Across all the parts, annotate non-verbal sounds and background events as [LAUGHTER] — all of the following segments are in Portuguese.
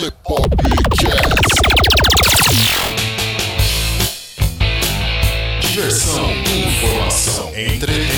Lepopcast. Diversão, informação, entretenimento.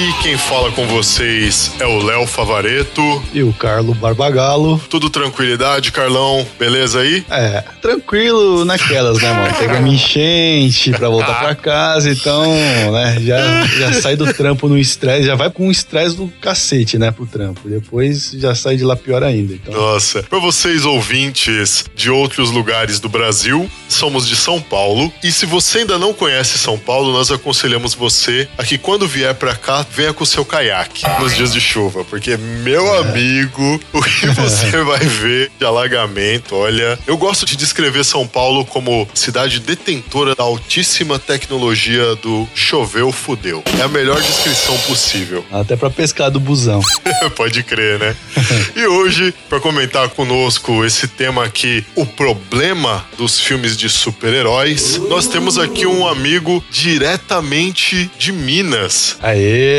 Aqui quem fala com vocês é o Léo Favareto. E o Carlo Barbagalo. Tudo tranquilidade, Carlão? Beleza aí? É, tranquilo naquelas, né, mano? Pegamos enchente pra voltar pra casa, então, né, já, já sai do trampo no estresse, já vai com um estresse do cacete, né, pro trampo. Depois já sai de lá pior ainda. Então, Nossa, para vocês ouvintes de outros lugares do Brasil, somos de São Paulo. E se você ainda não conhece São Paulo, nós aconselhamos você a que quando vier pra cá, venha com o seu caiaque nos dias de chuva, porque meu amigo, o que [LAUGHS] você vai ver de alagamento, olha, eu gosto de descrever São Paulo como cidade detentora da altíssima tecnologia do choveu fudeu. É a melhor descrição possível. [LAUGHS] até pra pescar do busão. [LAUGHS] Pode crer, né? e hoje, para comentar conosco esse tema aqui, o problema dos filmes de super-heróis, nós temos aqui um amigo diretamente de Minas. Aê,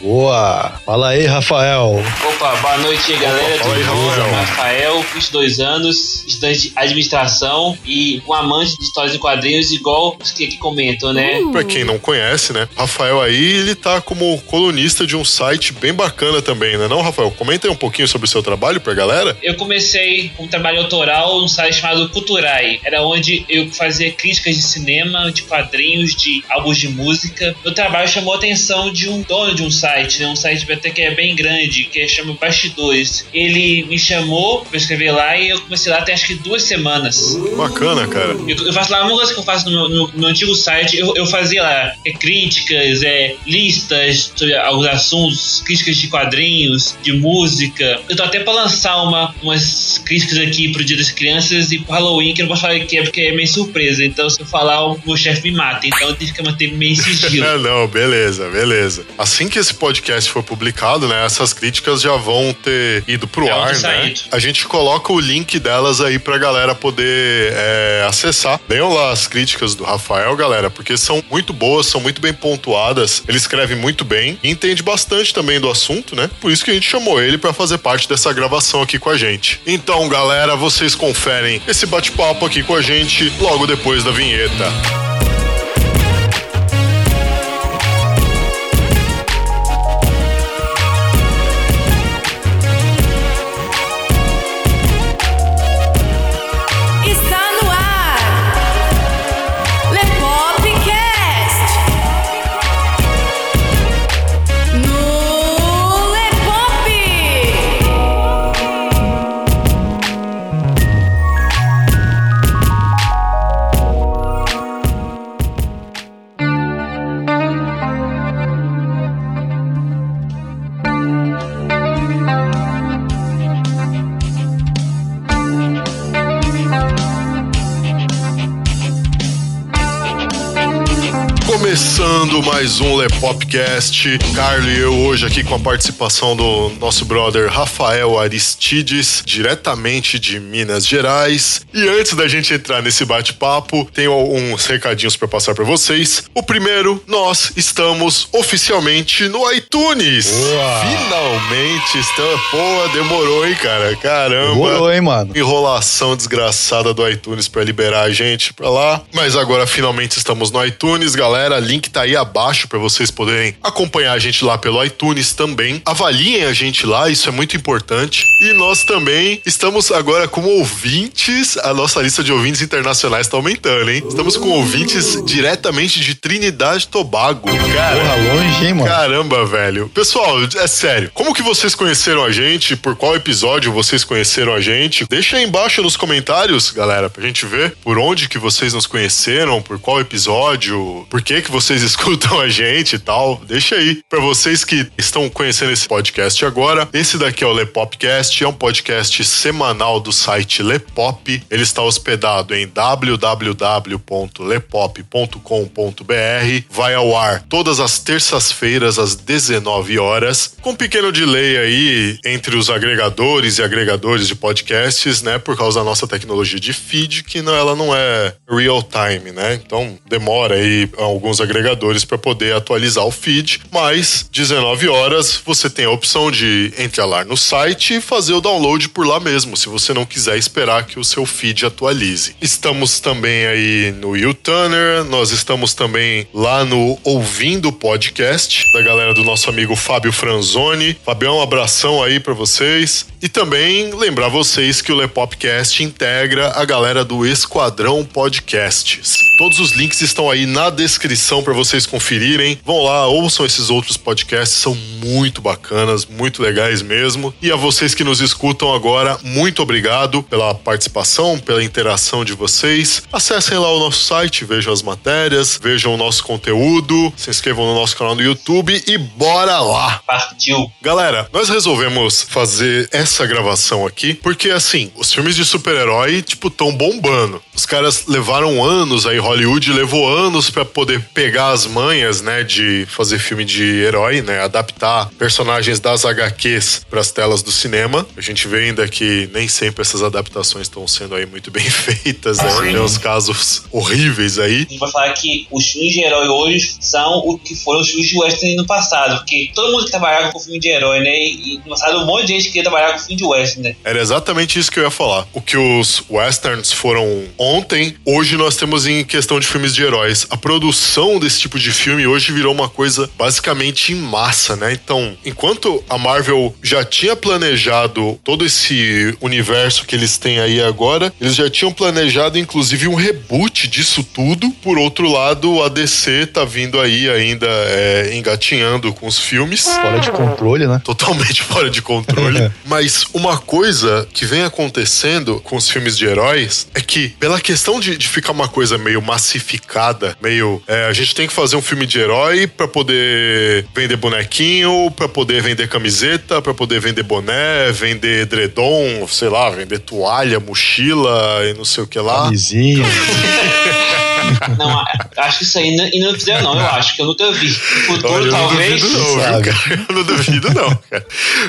boa. Fala aí, Rafael. Opa, boa noite aí, galera. aí, Tudo bom? Rafael. É Rafael, 22 anos, estudante de administração e um amante de histórias em quadrinhos, igual os que aqui comentam, né? Pra quem não conhece, né? Rafael aí, ele tá como colunista de um site bem bacana também, né? Não, Rafael? Comenta aí um pouquinho sobre o seu trabalho pra galera. Eu comecei com um trabalho autoral num site chamado Culturai. Era onde eu fazia críticas de cinema, de quadrinhos, de álbuns de música. Meu trabalho chamou a atenção de um dono de um site, né? Um site até que é bem grande, que chama Bastidores. Ele me chamou pra escrever lá e eu comecei lá tem acho que duas semanas. Bacana, cara. Eu, eu faço lá uma coisa que eu faço no meu, no- no antigo site, eu, eu fazia lá é, críticas, é, listas sobre alguns assuntos, críticas de quadrinhos, de música. Eu tô até pra lançar uma, umas críticas aqui pro Dia das Crianças e pro Halloween, que eu não posso falar que é porque é meio surpresa. Então, se eu falar, o meu chefe me mata. Então, eu tive que manter meio sigilo. [LAUGHS] Não, beleza, beleza. Assim que esse podcast for publicado, né, essas críticas já vão ter ido pro vão ar, né? A gente coloca o link delas aí pra galera poder é, acessar. Leiam lá as críticas do Rafael, galera, porque são muito boas, são muito bem pontuadas. Ele escreve muito bem e entende bastante também do assunto, né? Por isso que a gente chamou ele pra fazer parte dessa gravação aqui com a gente. Então, galera, vocês conferem esse bate-papo aqui com a gente logo depois da vinheta. Mais um Lepopcast. Carlos e eu hoje aqui com a participação do nosso brother Rafael Aristides, diretamente de Minas Gerais. E antes da gente entrar nesse bate-papo, tenho uns recadinhos para passar para vocês. O primeiro, nós estamos oficialmente no iTunes. Boa. Finalmente estamos. Pô, demorou, hein, cara? Caramba. Demorou, hein, mano? Enrolação desgraçada do iTunes pra liberar a gente pra lá. Mas agora finalmente estamos no iTunes, galera. Link tá aí abaixo pra vocês poderem acompanhar a gente lá pelo iTunes também. Avaliem a gente lá, isso é muito importante. E nós também estamos agora como ouvintes. A nossa lista de ouvintes internacionais tá aumentando, hein? Estamos com ouvintes diretamente de Trinidade e Tobago. Cara, Porra, longe, hein, mano? Caramba, velho. Pessoal, é sério. Como que vocês conheceram a gente? Por qual episódio vocês conheceram a gente? Deixa aí embaixo nos comentários, galera, pra gente ver por onde que vocês nos conheceram, por qual episódio, por que que vocês [LAUGHS] escutam a gente e tal, deixa aí. Para vocês que estão conhecendo esse podcast agora, esse daqui é o Lepopcast, é um podcast semanal do site Lepop. Ele está hospedado em www.lepop.com.br. Vai ao ar todas as terças-feiras às 19 horas, com um pequeno delay aí entre os agregadores e agregadores de podcasts, né, por causa da nossa tecnologia de feed, que não, ela não é real time, né? Então demora aí alguns agregadores para poder atualizar o feed, mas 19 horas você tem a opção de entrar lá no site e fazer o download por lá mesmo, se você não quiser esperar que o seu feed atualize. Estamos também aí no YouTuner, nós estamos também lá no Ouvindo Podcast, da galera do nosso amigo Fábio Franzoni. Fabião, um abração aí para vocês. E também lembrar vocês que o Lepopcast integra a galera do Esquadrão Podcasts. Todos os links estão aí na descrição para vocês conferirem. Vão lá, ouçam esses outros podcasts, são muito bacanas, muito legais mesmo. E a vocês que nos escutam agora, muito obrigado pela participação, pela interação de vocês. Acessem lá o nosso site, vejam as matérias, vejam o nosso conteúdo, se inscrevam no nosso canal no YouTube e bora lá! Partiu. Galera, nós resolvemos fazer essa gravação aqui porque, assim, os filmes de super-herói, tipo, tão bombando. Os caras levaram anos aí, Hollywood levou anos pra poder pegar as manhas, né, de fazer filme de herói, né, adaptar personagens das HQs pras telas do cinema. A gente vê ainda que nem sempre essas adaptações estão sendo aí muito bem [LAUGHS] feitas, né? Tem uns casos horríveis aí. A gente vai falar que os filmes de herói hoje são o que foram os filmes de western no passado. Porque todo mundo que trabalhava com filme de herói, né? E no passado um monte de gente queria trabalhar com filme de western, né? Era exatamente isso que eu ia falar. O que os westerns foram ontem, hoje nós temos em questão de filmes de heróis. A produção desse tipo de filme hoje virou uma coisa basicamente em massa, né? Então, enquanto a Marvel já tinha planejado todo esse universo que eles têm aí agora, eles já tinham planejado inclusive um reboot disso tudo. Por outro lado, a DC tá vindo aí ainda é, engatinhando com os filmes Fora de controle, né? totalmente [LAUGHS] fora de controle. [LAUGHS] Mas uma coisa que vem acontecendo com os filmes de heróis é que, pela questão de, de ficar uma coisa meio massificada, meio. é, a gente tem que fazer um filme de herói pra poder vender bonequinho, pra poder vender camiseta, pra poder vender boné, vender edredom, sei lá, vender toalha, mochila e não sei o que lá. Camisinha. [LAUGHS] Não, acho que isso aí não, e não fizeram, não. Eu acho que eu nunca vi. No futuro, Olha, eu não talvez. duvido não, viu, cara? Eu não duvido não, cara.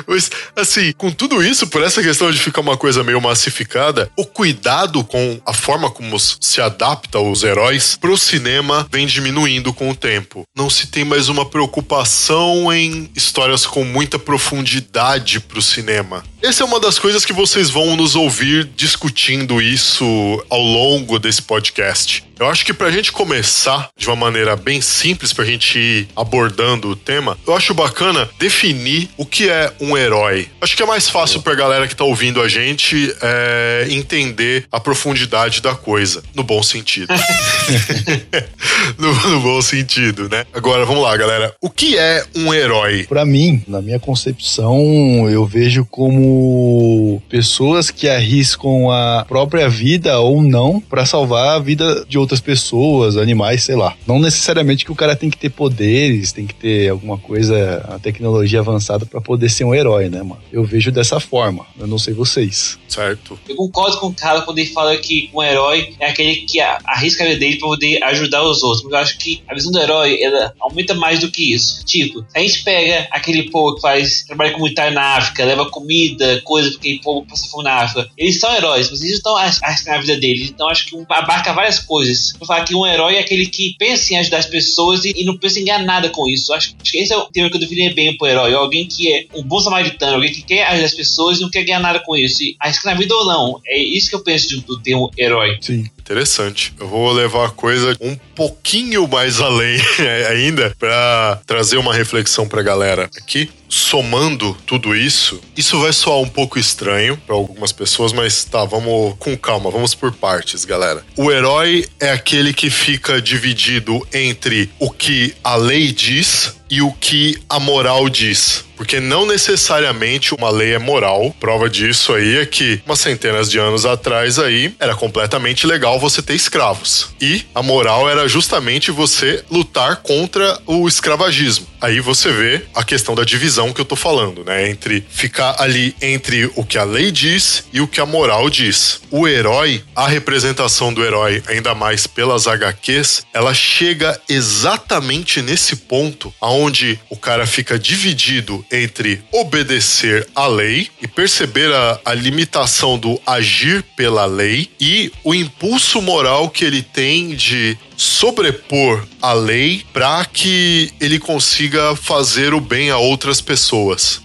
Mas, assim, com tudo isso, por essa questão de ficar uma coisa meio massificada, o cuidado com a forma como se adapta os heróis pro cinema vem diminuindo com o tempo. Não se tem mais uma preocupação em histórias com muita profundidade pro cinema. Essa é uma das coisas que vocês vão nos ouvir discutindo isso ao longo desse podcast. Eu acho que pra gente começar de uma maneira bem simples, pra gente ir abordando o tema, eu acho bacana definir o que é um herói. Acho que é mais fácil pra galera que tá ouvindo a gente é, entender a profundidade da coisa, no bom sentido. [LAUGHS] [LAUGHS] no, no bom sentido, né? Agora, vamos lá, galera. O que é um herói? Pra mim, na minha concepção, eu vejo como pessoas que arriscam a própria vida ou não pra salvar a vida de outras pessoas, animais, sei lá. Não necessariamente que o cara tem que ter poderes, tem que ter alguma coisa, a tecnologia avançada pra poder ser um herói, né, mano? Eu vejo dessa forma. Eu não sei vocês. Certo? Eu concordo com o cara quando ele fala que um herói é aquele que arrisca a vida dele pra poder ajudar os outros. Mas eu acho que a visão do herói, ela aumenta mais do que isso. Tipo, a gente pega aquele povo que faz trabalho comunitário na África, leva comida, coisa porque aquele povo passa fome na África. Eles são heróis, mas eles não estão arris- arriscando a vida deles. Então acho que um abarca várias coisas. Eu falar que um herói é aquele que pensa em ajudar as pessoas e, e não pensa em ganhar nada com isso. Acho, acho que esse é o termo que eu definiria bem pro herói. Alguém que é um bom samaritano, alguém que quer ajudar as pessoas e não quer ganhar nada com isso. E arriscar na vida ou não. É isso que eu penso do, do termo herói. Sim. Interessante. Eu vou levar a coisa um pouquinho mais além [LAUGHS] ainda pra trazer uma reflexão pra galera aqui. Somando tudo isso, isso vai soar um pouco estranho pra algumas pessoas, mas tá, vamos com calma, vamos por partes, galera. O herói é aquele que fica dividido entre o que a lei diz e o que a moral diz. Porque não necessariamente uma lei é moral. Prova disso aí é que umas centenas de anos atrás aí era completamente legal você ter escravos. E a moral era justamente você lutar contra o escravagismo. Aí você vê a questão da divisão que eu tô falando, né? Entre ficar ali entre o que a lei diz e o que a moral diz. O herói, a representação do herói, ainda mais pelas HQs, ela chega exatamente nesse ponto aonde o cara fica dividido entre obedecer à lei e perceber a, a limitação do agir pela lei e o impulso moral que ele tem de sobrepor a lei para que ele consiga fazer o bem a outras pessoas.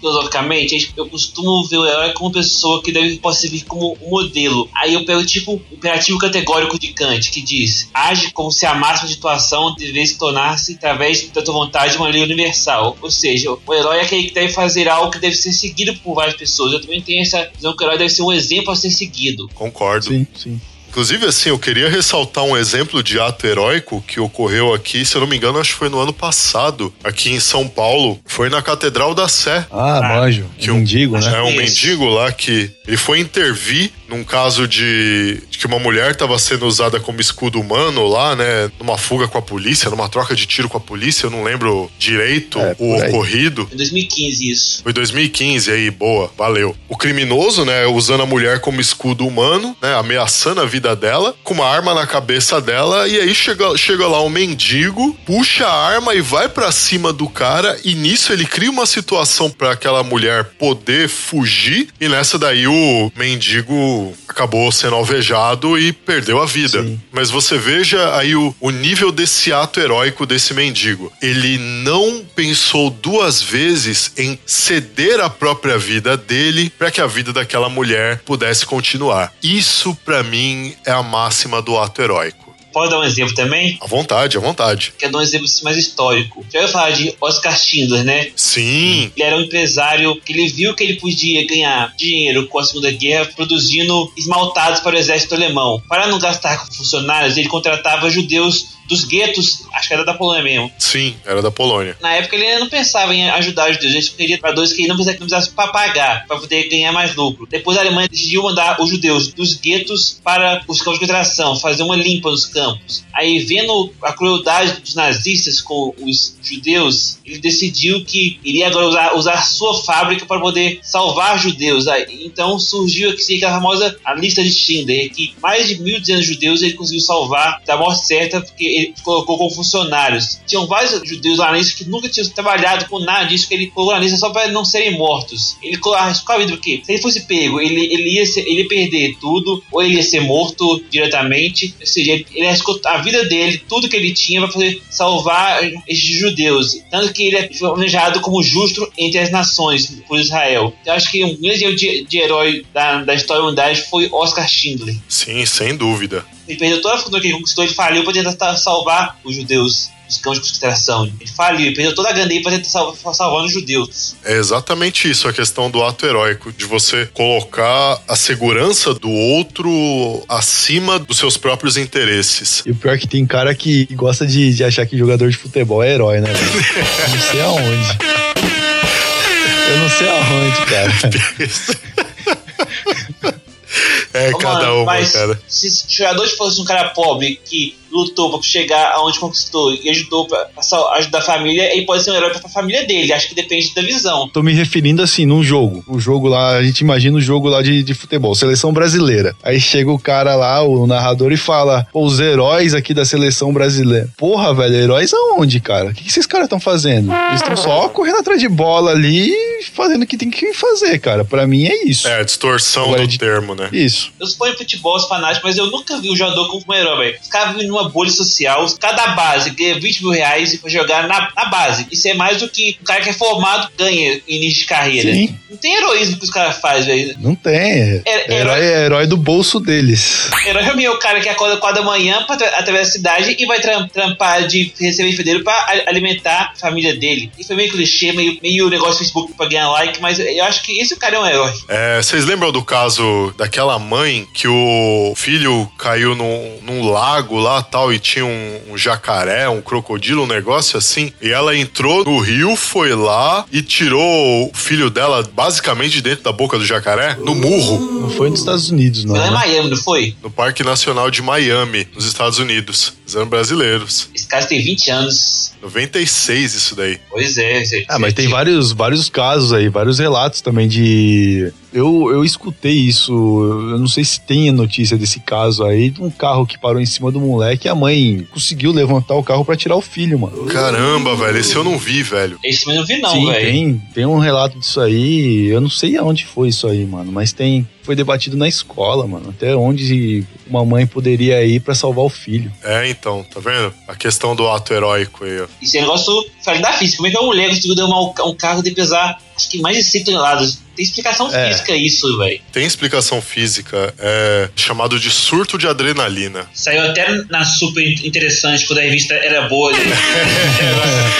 Filosoficamente, eu costumo ver o herói como pessoa que deve pode servir como um modelo. Aí eu pego tipo o imperativo categórico de Kant, que diz: age como se a máxima situação devesse tornar-se, através da tua vontade, uma lei universal. Ou seja, o herói é aquele que deve fazer algo que deve ser seguido por várias pessoas. Eu também tenho essa visão que o herói deve ser um exemplo a ser seguido. Concordo. Sim, sim. Inclusive, assim, eu queria ressaltar um exemplo de ato heróico que ocorreu aqui, se eu não me engano, acho que foi no ano passado, aqui em São Paulo. Foi na Catedral da Sé. Ah, manjo. Que um mendigo, né? É um mendigo lá que ele foi intervir num caso de, de que uma mulher estava sendo usada como escudo humano lá, né? Numa fuga com a polícia, numa troca de tiro com a polícia, eu não lembro direito É, o ocorrido. Em 2015 isso. Foi 2015 aí, boa, valeu. O criminoso, né, usando a mulher como escudo humano, né, ameaçando a vida dela, com uma arma na cabeça dela, e aí chega, chega lá um mendigo, puxa a arma e vai pra cima do cara, e nisso ele cria uma situação pra aquela mulher poder fugir, e nessa daí o mendigo acabou sendo alvejado e perdeu a vida. Sim. Mas você veja aí o, o nível desse ato heróico desse mendigo. Ele não pensou duas vezes em ceder a própria vida dele para que a vida daquela mulher pudesse continuar. Isso, pra mim, é a máxima do ato heróico. Pode dar um exemplo também? À vontade, à vontade. Quer dar um exemplo assim, mais histórico. Já ouviu falar de Oscar Schindler, né? Sim, Ele era um empresário que ele viu que ele podia ganhar dinheiro com a Segunda Guerra produzindo esmaltados para o exército alemão. Para não gastar com funcionários, ele contratava judeus dos guetos, acho que era da Polônia mesmo. sim, era da Polônia. Na época ele não pensava em ajudar os judeus, ele queria trabalhadores que ele não precisasse, não precisasse pa- pagar para poder ganhar mais lucro. Depois a Alemanha decidiu mandar os judeus dos guetos para os campos de concentração, fazer uma limpa nos campos. Aí, vendo a crueldade dos nazistas com os judeus, ele decidiu que iria agora usar, usar sua fábrica para poder salvar judeus. Aí, então surgiu aqui aquela famosa a lista de Schindler, que mais de 1.200 judeus ele conseguiu salvar da morte certa, porque ele colocou como funcionários. Tinham vários judeus lá lista que nunca tinham trabalhado com nada disso, que ele colocou na lista só para não serem mortos. Ele colocou arriscou a vida, porque se ele fosse pego, ele, ele, ia ser- ele ia perder tudo, ou ele ia ser morto diretamente, ou seja, ele, ele arriscou a vida dele, tudo que ele tinha, para poder salvar esses judeus. Tanto que ele foi planejado como justo entre as nações, por Israel. Eu acho que um grande de, de herói da, da história da humanidade foi Oscar Schindler. Sim, sem dúvida. Ele perdeu toda a fortuna que ele conquistou, ele faliu para tentar ta- salvar os judeus dos campos de concentração. Ele faliu, ele perdeu toda a grana dele para tentar salvar, salvar os judeus. É exatamente isso, a questão do ato heróico, de você colocar a segurança do outro acima dos seus próprios interesses. E o pior é que tem cara que gosta de, de achar que jogador de futebol é herói, né? velho? Eu não sei aonde. Eu não sei aonde, cara. É, Ô, cada mano, uma, mas cara. Se o jogador fosse um cara pobre que lutou para chegar aonde conquistou e ajudou para ajudar a família, ele pode ser um herói para a família dele. Acho que depende da visão. Tô me referindo assim, num jogo. O jogo lá, a gente imagina o jogo lá de, de futebol, seleção brasileira. Aí chega o cara lá, o narrador, e fala: Pô, os heróis aqui da seleção brasileira. Porra, velho, heróis aonde, cara? O que, que esses caras estão fazendo? Eles estão só correndo atrás de bola ali e fazendo o que tem que fazer, cara. Pra mim é isso. É, a distorção Agora, do de- termo, né? Isso. Eu suponho futebol, os fanáticos, mas eu nunca vi um jogador como um herói, velho. Os caras vivem numa bolha social, cada base ganha 20 mil reais e pra jogar na, na base. Isso é mais do que o cara que é formado ganha início de carreira. Sim. Não tem heroísmo que os caras fazem, velho. Não tem. É, É- herói é herói do bolso deles. Herói é o cara que acorda 4 da manhã pra tra- através da cidade e vai tram- trampar de receber dinheiro pra a- alimentar a família dele. E foi meio clichê, meio, meio negócio do Facebook pra pra ganhar like, mas eu acho que esse cara é um herói. É, vocês lembram do caso daquela mãe que o filho caiu num, num lago lá tal e tinha um, um jacaré, um crocodilo, um negócio assim? E ela entrou no rio, foi lá e tirou o filho dela basicamente de dentro da boca do jacaré, no murro, Não foi nos Estados Unidos, não. Lá em né? Miami, não foi? no Parque Nacional de Miami, nos Estados Unidos. Eles eram brasileiros. Esse cara tem 20 anos. 96 isso daí. Pois é. esse- Ah, mas tem vários, vários casos aí, vários relatos também de. Eu, eu escutei isso, eu não sei se tem a notícia desse caso aí, de um carro que parou em cima do moleque e a mãe conseguiu levantar o carro pra tirar o filho, mano. Caramba, velho, esse eu não vi, velho. Esse também não vi, não, Sim, velho. tem, tem um relato disso aí, eu não sei aonde foi isso aí, mano, mas tem. Foi debatido na escola, mano, até onde uma mãe poderia ir pra salvar o filho. É, então, tá vendo? A questão do ato heróico aí, ó. Isso é negócio falei da física. Como é que uma mulher conseguiu derrubar um, um carro de pesar acho que mais de 100 toneladas? Tem explicação É. física isso, velho. Tem explicação física, é chamado de surto de adrenalina. Saiu até na super interessante quando a revista era boa. né? [LAUGHS]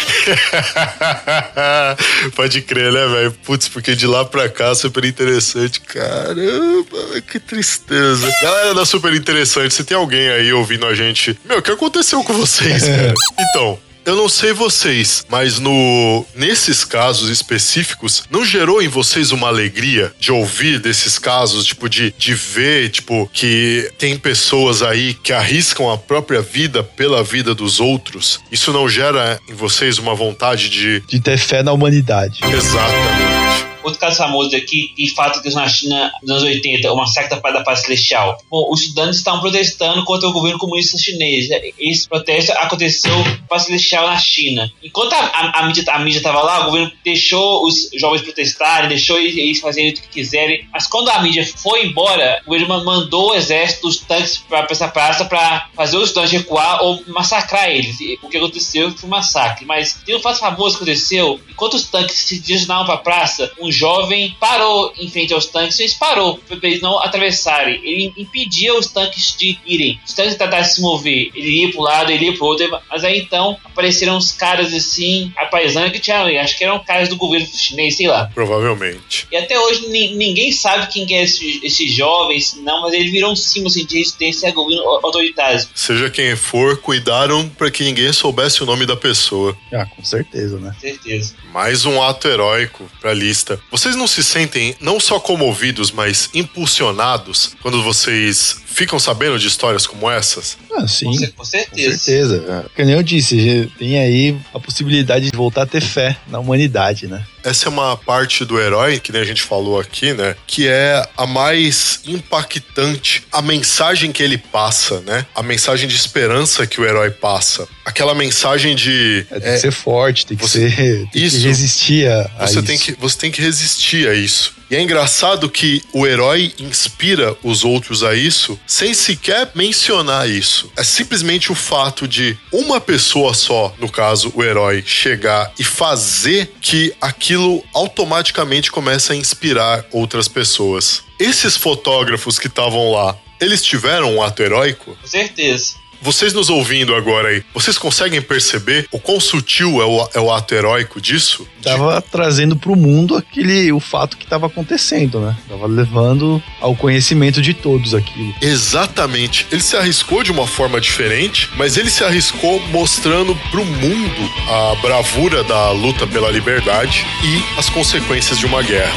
Pode crer, né, velho? Putz, porque de lá pra cá, super interessante. Caramba, que tristeza. Galera da Super Interessante, se tem alguém aí ouvindo a gente, meu, o que aconteceu com vocês, [LAUGHS] cara? Então. Eu não sei vocês, mas no nesses casos específicos, não gerou em vocês uma alegria de ouvir desses casos, tipo, de, de ver, tipo, que tem pessoas aí que arriscam a própria vida pela vida dos outros? Isso não gera em vocês uma vontade de De ter fé na humanidade. Exatamente. Outro caso famoso aqui, e fato que na China nos anos 80, o massacre da Paz da Celestial. Bom, os estudantes estavam protestando contra o governo comunista chinês. Esse protesto aconteceu Paz Celestial na China. Enquanto a, a, a mídia a mídia estava lá, o governo deixou os jovens protestarem, deixou eles, fazerem o que quiserem. Mas quando a mídia foi embora, o governo mandou o exército, os tanques para essa praça para fazer os estudantes recuar ou massacrar eles. O que aconteceu foi um massacre. Mas tem um fato famoso que aconteceu. Enquanto os tanques se direcionavam para a praça, um jovem parou em frente aos tanques, eles parou para eles não atravessarem. Ele impedia os tanques de irem. Os tanques tentavam se mover. Ele ia para um lado, ele ia para o outro. Mas aí então apareceram uns caras assim, a paisana que tinha, acho que eram caras do governo chinês, sei lá. Provavelmente. E até hoje ni- ninguém sabe quem que é esse, esses jovens, não, mas ele virou um símbolo assim, de resistência a governo autoritário. Seja quem for, cuidaram para que ninguém soubesse o nome da pessoa. Ah, com certeza, né? Certeza. Mais um ato heróico pra lista. Vocês não se sentem não só comovidos, mas impulsionados quando vocês ficam sabendo de histórias como essas? Ah, sim. Com, cer- com Com certeza. certeza. Que nem eu disse, tem aí a possibilidade de voltar a ter fé na humanidade, né? Essa é uma parte do herói, que nem a gente falou aqui, né? Que é a mais impactante. A mensagem que ele passa, né? A mensagem de esperança que o herói passa. Aquela mensagem de. É, tem é, que ser forte, tem que você- ser. Tem Isso. que resistir a, a Você isso. tem, que, você tem que resistir a isso. E é engraçado que o herói inspira os outros a isso sem sequer mencionar isso. É simplesmente o fato de uma pessoa só, no caso o herói, chegar e fazer que aquilo automaticamente começa a inspirar outras pessoas. Esses fotógrafos que estavam lá, eles tiveram um ato heróico? Com certeza. Vocês nos ouvindo agora aí, vocês conseguem perceber o quão sutil é o, é o ato heróico disso? De Tava trazendo pro mundo aquele o fato que tava acontecendo, né? Tava levando ao conhecimento de todos aquilo. Exatamente. Ele se arriscou de uma forma diferente, mas ele se arriscou mostrando pro mundo a bravura da luta pela liberdade e as consequências de uma guerra.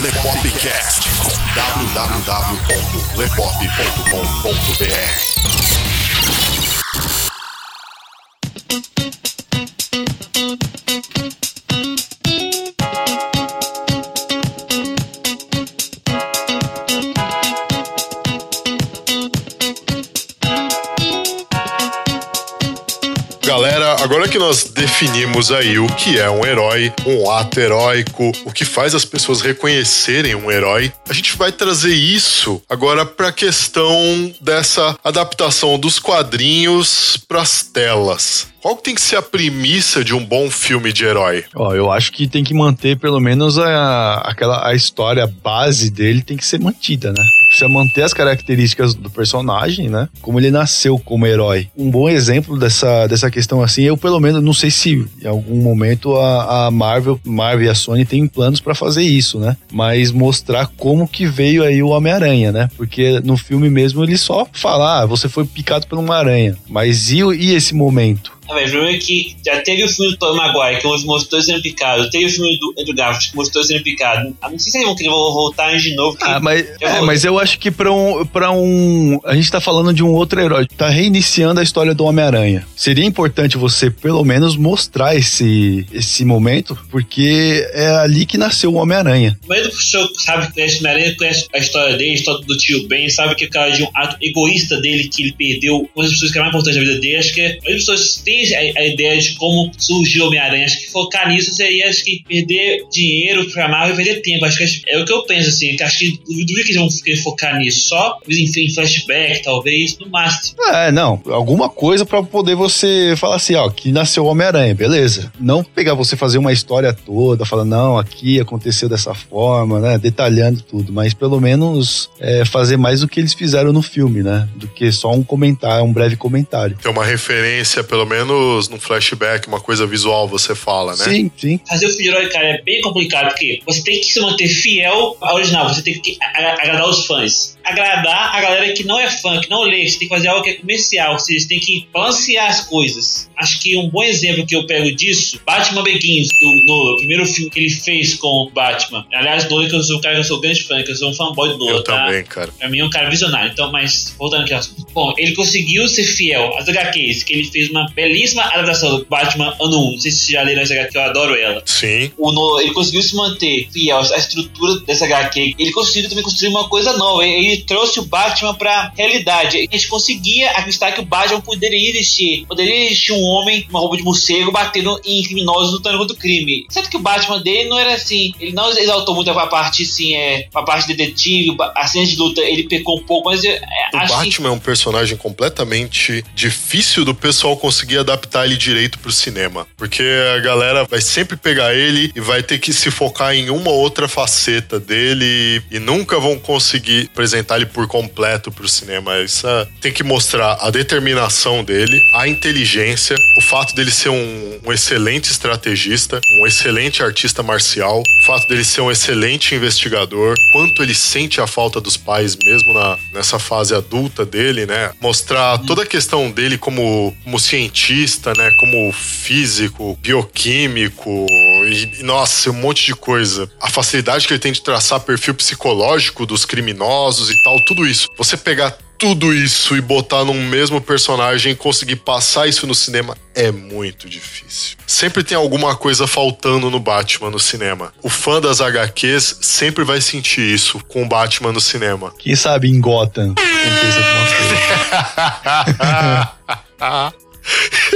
Lepopcast. www.lepop.com.br agora que nós definimos aí o que é um herói, um ato heróico, o que faz as pessoas reconhecerem um herói, a gente vai trazer isso agora para a questão dessa adaptação dos quadrinhos para as telas. Qual tem que ser a premissa de um bom filme de herói? Ó, eu acho que tem que manter pelo menos a, aquela a história base dele tem que ser mantida, né? Precisa manter as características do personagem, né? Como ele nasceu como herói. Um bom exemplo dessa, dessa questão assim, eu pelo menos não sei se em algum momento a, a Marvel, Marvel e a Sony têm planos pra fazer isso, né? Mas mostrar como que veio aí o Homem-Aranha, né? Porque no filme mesmo ele só fala, ah, você foi picado por uma aranha. Mas e, e esse momento? Velho, o problema é que já teve o filme do Tom Maguire, que mostrou sendo picado. Teve o filme do Andrew Garfield, que mostrou sendo picado. Ah, não sei se eles vão querer voltar de novo. que- Ah, mas, Eu é, mas eu acho que pra um, pra um. A gente tá falando de um outro herói. Tá reiniciando a história do Homem-Aranha. Seria importante você, pelo menos, mostrar esse, esse momento, porque é ali que nasceu o Homem-Aranha. Maioria do show sabe, conhece o Homem-Aranha, conhece a história dele, a história do tio Ben, sabe que é de um ato egoísta dele que ele perdeu uma das pessoas que é mais importante na vida dele. Acho que as pessoas têm a, a ideia de como surgiu o Homem-Aranha. Acho que focar nisso seria acho que perder dinheiro pra Marvel e perder tempo. Acho que é o que eu penso, assim. Acho que duvido que eles vão querer focar nisso. Só em, em flashback, talvez, no máximo. É, não. Alguma coisa pra poder você falar assim, ó, que nasceu o Homem-Aranha, beleza. Não pegar você fazer uma história toda, falando, não, aqui aconteceu dessa forma, né? Detalhando tudo. Mas pelo menos é, fazer mais do que eles fizeram no filme, né? Do que só um comentário, um breve comentário. Tem uma referência, pelo menos no flashback, uma coisa visual, você fala, né? Sim, sim. Fazer o filme de herói, cara, é bem complicado, porque você tem que se manter fiel ao original, você tem que agradar os fãs. Agradar a galera que não é fã, que não lê, você tem que fazer algo que é comercial, você tem que balancear as coisas. Acho que um bom exemplo que eu pego disso, Batman Begins, do Nolan, o primeiro filme que ele fez com o Batman. Aliás, Nolan, que eu sou um cara que eu sou grande fã, que eu sou um fanboy do Nolan, Eu tá? também, cara. Pra mim é um cara visionário. Então, mas voltando aqui ao assunto. Bom, ele conseguiu ser fiel às HQs, que ele fez uma belíssima adaptação do Batman ano 1. Não sei se já leram essa HQ, eu adoro ela. Sim. Ele conseguiu se manter fiel à estrutura dessa HQ. Ele conseguiu também construir uma coisa nova. Ele trouxe o Batman pra realidade. A gente conseguia acreditar que o Batman poderia existir. Poderia existir um homem uma roupa de morcego batendo em criminosos lutando contra o crime. Certo que o Batman dele não era assim. Ele não exaltou muito a parte, assim, é, a parte detetive, a cena de luta, ele pecou um pouco, mas eu, é, O acho que Batman é um personagem completamente difícil do pessoal conseguir adaptar ele direito pro cinema. Porque a galera vai sempre pegar ele e vai ter que se focar em uma outra faceta dele e nunca vão conseguir apresentar ele por completo pro cinema. Isso é- tem que mostrar a determinação dele, a inteligência, o fato dele ser um, um excelente estrategista, um excelente artista marcial, o fato dele ser um excelente investigador, quanto ele sente a falta dos pais mesmo na, nessa fase adulta dele, né? Mostrar toda a questão dele como, como cientista, né? Como físico, bioquímico e, nossa, um monte de coisa. A facilidade que ele tem de traçar perfil psicológico dos criminosos e tal, tudo isso. Você pegar tudo isso e botar num mesmo personagem e conseguir passar isso no cinema é muito difícil. Sempre tem alguma coisa faltando no Batman no cinema. O fã das HQs sempre vai sentir isso com o Batman no cinema. Quem sabe em Gotham alguma coisa. [LAUGHS]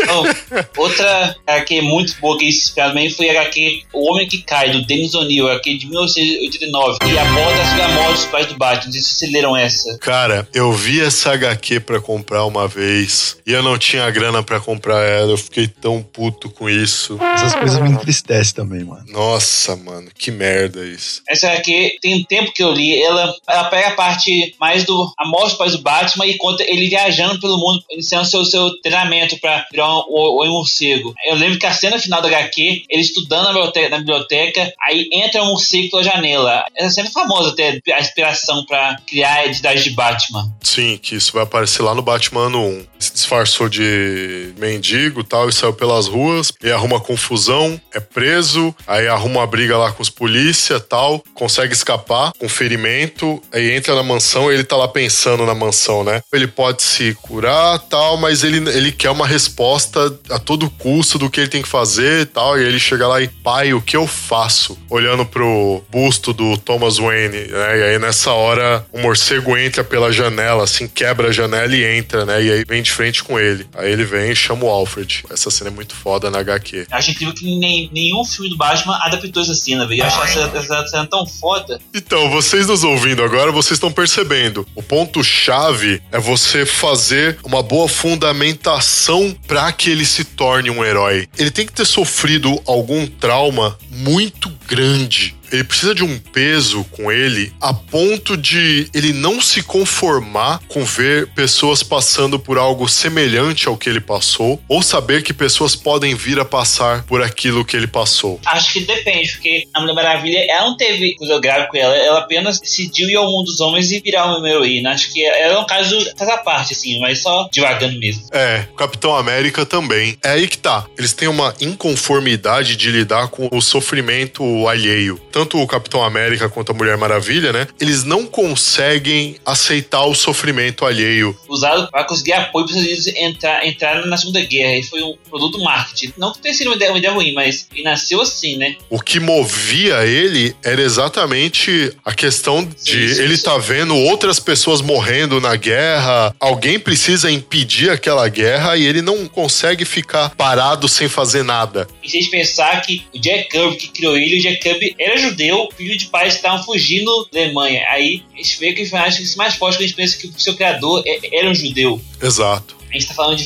Oh, outra HQ muito boa que isso também foi a HQ O Homem que Cai, do Dennis O'Neill, HQ de 1989, e aborda sobre a morte dos pais do Batman. Não sei se vocês leram essa. Cara, eu vi essa HQ pra comprar uma vez e eu não tinha grana pra comprar ela. Eu fiquei tão puto com isso. Essas coisas me entristecem também, mano. Nossa, mano, que merda isso. Essa HQ tem um tempo que eu li, ela, ela pega a parte mais do a morte dos pais do Batman e conta ele viajando pelo mundo, iniciando seu, seu treinamento pra virar um, um, um morcego. Eu lembro que a cena final da HQ, ele estudando na biblioteca, na biblioteca aí entra um morcego pela janela. Essa cena é famosa até, a inspiração pra criar a identidade de Batman. Sim, que isso vai aparecer lá no Batman ano 1. Se disfarçou de mendigo tal e saiu pelas ruas e arruma confusão, é preso, aí arruma uma briga lá com os polícia tal, consegue escapar com ferimento, aí entra na mansão e ele tá lá pensando na mansão, né? Ele pode se curar tal, mas ele, ele quer uma resposta a todo custo do que ele tem que fazer e tal, e ele chega lá e, pai, o que eu faço? Olhando pro busto do Thomas Wayne, né? E aí nessa hora o morcego entra pela janela, assim, quebra a janela e entra, né? E aí vem de frente com ele. Aí ele vem e chama o Alfred. Essa cena é muito foda na HQ. Acho incrível que nem, nenhum filme do Batman adaptou essa cena, velho. Eu acho essa, essa cena tão foda. Então, vocês nos ouvindo agora, vocês estão percebendo. O ponto-chave é você fazer uma boa fundamentação para que ele se torne um herói. Ele tem que ter sofrido algum trauma muito grande. Ele precisa de um peso com ele a ponto de ele não se conformar com ver pessoas passando por algo semelhante ao que ele passou, ou saber que pessoas podem vir a passar por aquilo que ele passou. Acho que depende, porque a Mulher Maravilha, ela não teve coisa grave com ela, ela apenas decidiu ir ao mundo dos homens e virar uma heroína. Acho que ela é um caso, à parte, assim, mas só devagando mesmo. É, o Capitão América também. É aí que tá. Eles têm uma inconformidade de lidar com o sofrimento alheio. Tanto o Capitão América quanto a Mulher Maravilha, né? Eles não conseguem aceitar o sofrimento alheio. Usado para conseguir apoio para os Estados Unidos entrar, entrar na Segunda Guerra. Ele foi um produto marketing. Não que tenha sido uma ideia, uma ideia ruim, mas ele nasceu assim, né? O que movia ele era exatamente a questão de Sim, sim, ele sim. tá vendo outras pessoas morrendo na guerra, alguém precisa impedir aquela guerra e ele não consegue ficar parado sem fazer nada. E se a gente pensar que o Jack Kirby que criou ele, o Jack Kirby era judeu, filho de pais que estavam fugindo da Alemanha. Aí a gente vê que que isso é mais forte quando a gente pensa que o seu criador é- era um judeu. Exato. A gente tá falando de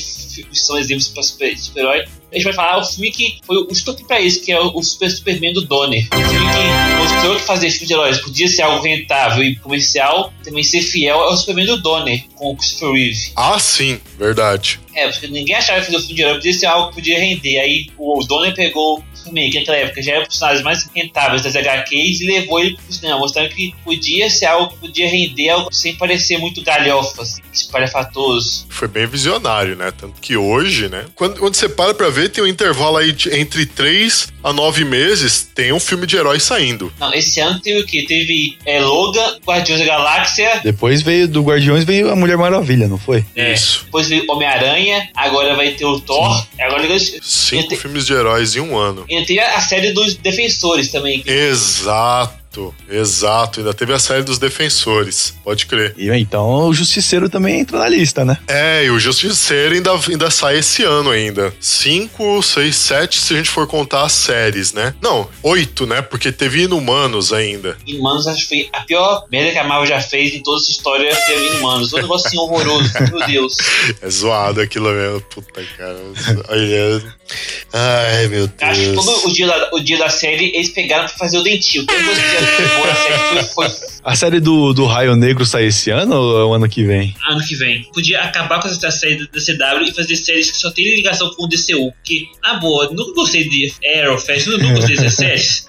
são exemplos para super- super-herói. A gente vai falar o filme que foi o estopim pra isso, que é o, o Super Superman do Donner. Um filme que mostrou que fazer filme de heróis podia ser algo rentável e comercial, também ser fiel ao Superman do Donner, com o Christopher Reeve. Ah, sim, verdade. É, porque ninguém achava que fazer o filme de herói podia ser algo que podia render. Aí o Donner pegou o Superman, que naquela época já era um dos personagens mais rentáveis das HQs, e levou ele pro cinema, mostrando que podia ser algo que podia render algo sem parecer muito galhofa, assim, espalhafatoso. Foi bem visionário, né? Tanto que hoje, né? Quando, quando você para pra ver, tem um intervalo aí de, entre 3 a 9 meses, tem um filme de herói saindo. Não, esse ano teve o quê? Teve é, Logan, Guardiões da Galáxia, Depois veio do Guardiões veio a Mulher Maravilha, não foi? é, Isso. depois veio Homem-Aranha, agora vai ter o Thor, agora Cinco Ente- filmes de heróis em um ano. e tem a série dos Defensores também. Exato, exato. Ainda teve a série dos defensores, pode crer. E então o Justiceiro também entra na lista, né? É, e o Justiceiro ainda, ainda sai esse ano ainda. Cinco, seis, sete, se a gente for contar as séries, né? Não, oito, né? Porque teve Inumanos ainda. Inumanos acho que foi a pior merda que a Marvel já fez em toda essa história teve Inumanos. Um negócio assim horroroso, meu Deus. [LAUGHS] É zoado aquilo mesmo. Puta, cara. Olha. Ai, meu Eu Acho que Deus. todo o dia, da, o dia da série eles pegaram pra fazer o dentinho. Que já boa na série foi, foi A série do, do Raio Negro sai esse ano ou é o ano que vem? ano que vem. Podia acabar com essa série da CW e fazer séries que só tem ligação com o DCU. Porque, na boa, nunca gostei de Arrow, Flash, nunca gostei dessas [LAUGHS] séries.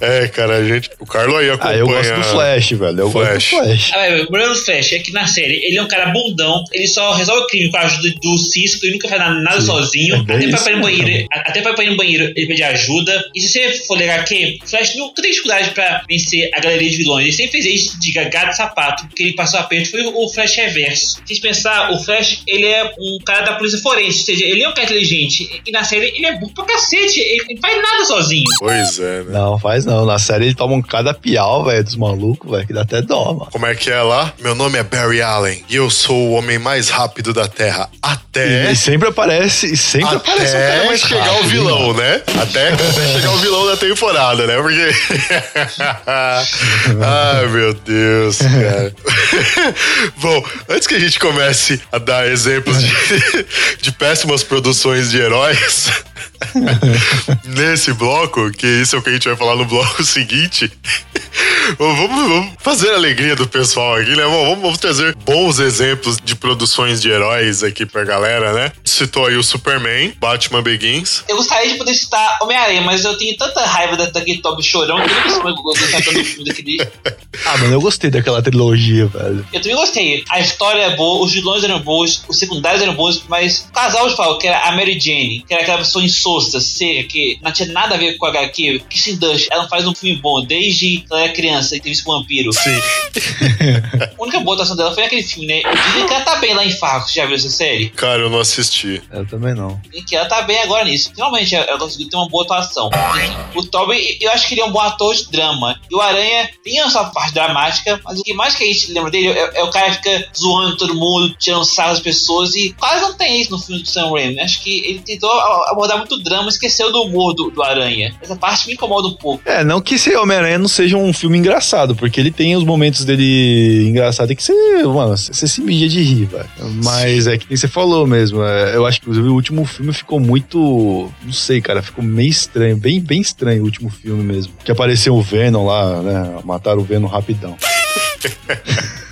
É, cara, a gente. O Carlos aí acompanha. Ah, eu gosto do Flash, velho. Eu Flash. gosto do Flash. Ah, o problema do Flash é que na série ele é um cara bundão, ele só resolve o crime com a ajuda do Cisco, ele nunca faz nada, Sim, sozinho. é até pra isso ir no banheiro, até pra ir no banheiro ele pede ajuda. E se você for ligar aqui, o Flash nunca tem dificuldade pra vencer a galeria de vilões. Ele sempre fez isso de gato de sapato, porque ele passou apenas foi o Flash reverso. Se vocês pensar, o Flash ele é um cara da polícia forense, ou seja, ele é um cara inteligente. E na série ele é burro pra cacete, ele não faz nada sozinho. Pois é, né? Não, faz não. Na série ele toma um cada piau, velho, dos malucos, velho, que dá até dó, mano. Como é que é lá? Meu nome é Barry Allen e eu sou o homem mais rápido da Terra. Até. E sempre aparece, e sempre aparece um cara Até mais chegar o rápido, vilão, mano. né? Até, até chegar o vilão da temporada, né? Porque. [LAUGHS] Ai, meu Deus, cara. [LAUGHS] Bom, antes que a gente comece a dar exemplos de, [LAUGHS] de péssimas produções de heróis. [LAUGHS] Nesse bloco, que isso é o que a gente vai falar no bloco seguinte. Vamos, vamos fazer a alegria do pessoal aqui, né? Vamos, vamos trazer bons exemplos de produções de heróis aqui pra galera, né? Citou aí o Superman, Batman Begins. Eu gostaria de poder citar Homem-Aranha, mas eu tenho tanta raiva da- daquele Toby chorão que eu não consigo gostar [LAUGHS] Ah, mano, eu gostei daquela trilogia, velho. Eu também gostei. A história é boa, os vilões eram bons, os secundários eram bons, mas o casal de fala, que era a Mary Jane, que era aquela pessoa insossa, seca, que não tinha nada a ver com a HQ, Kirsten Dunst, ela não faz um filme bom desde que ela era criança e teve isso com um vampiro. Sim. [LAUGHS] A única boa atuação dela foi naquele filme, né? Dizem que ela tá bem lá em Fargo, você já viu essa série? Cara, eu não assisti. Eu também não. E que ela tá bem agora nisso. Finalmente ela conseguiu ter uma boa atuação. O Toby, eu acho que ele é um bom ator de drama. E o Aranha tem a sua parte dramática, mas o que mais que a gente lembra dele é, é o cara que fica zoando todo mundo, tirando sarro das pessoas, e quase não tem isso no filme do Sam Raimi. Acho que ele tentou abordar muito drama esqueceu do humor do, do Aranha. Essa parte me incomoda um pouco. É, não que esse Homem-Aranha não seja um filme engraçado, porque ele tem os momentos dele engraçado que você, mano, você se mija de rir, velho. Mas é que você falou mesmo. é, eu acho que inclusive, o último filme ficou muito. Não sei, cara, ficou meio estranho, bem, bem estranho o último filme mesmo. Que apareceu o Venom lá, né? Mataram o Venom rapidão. [LAUGHS]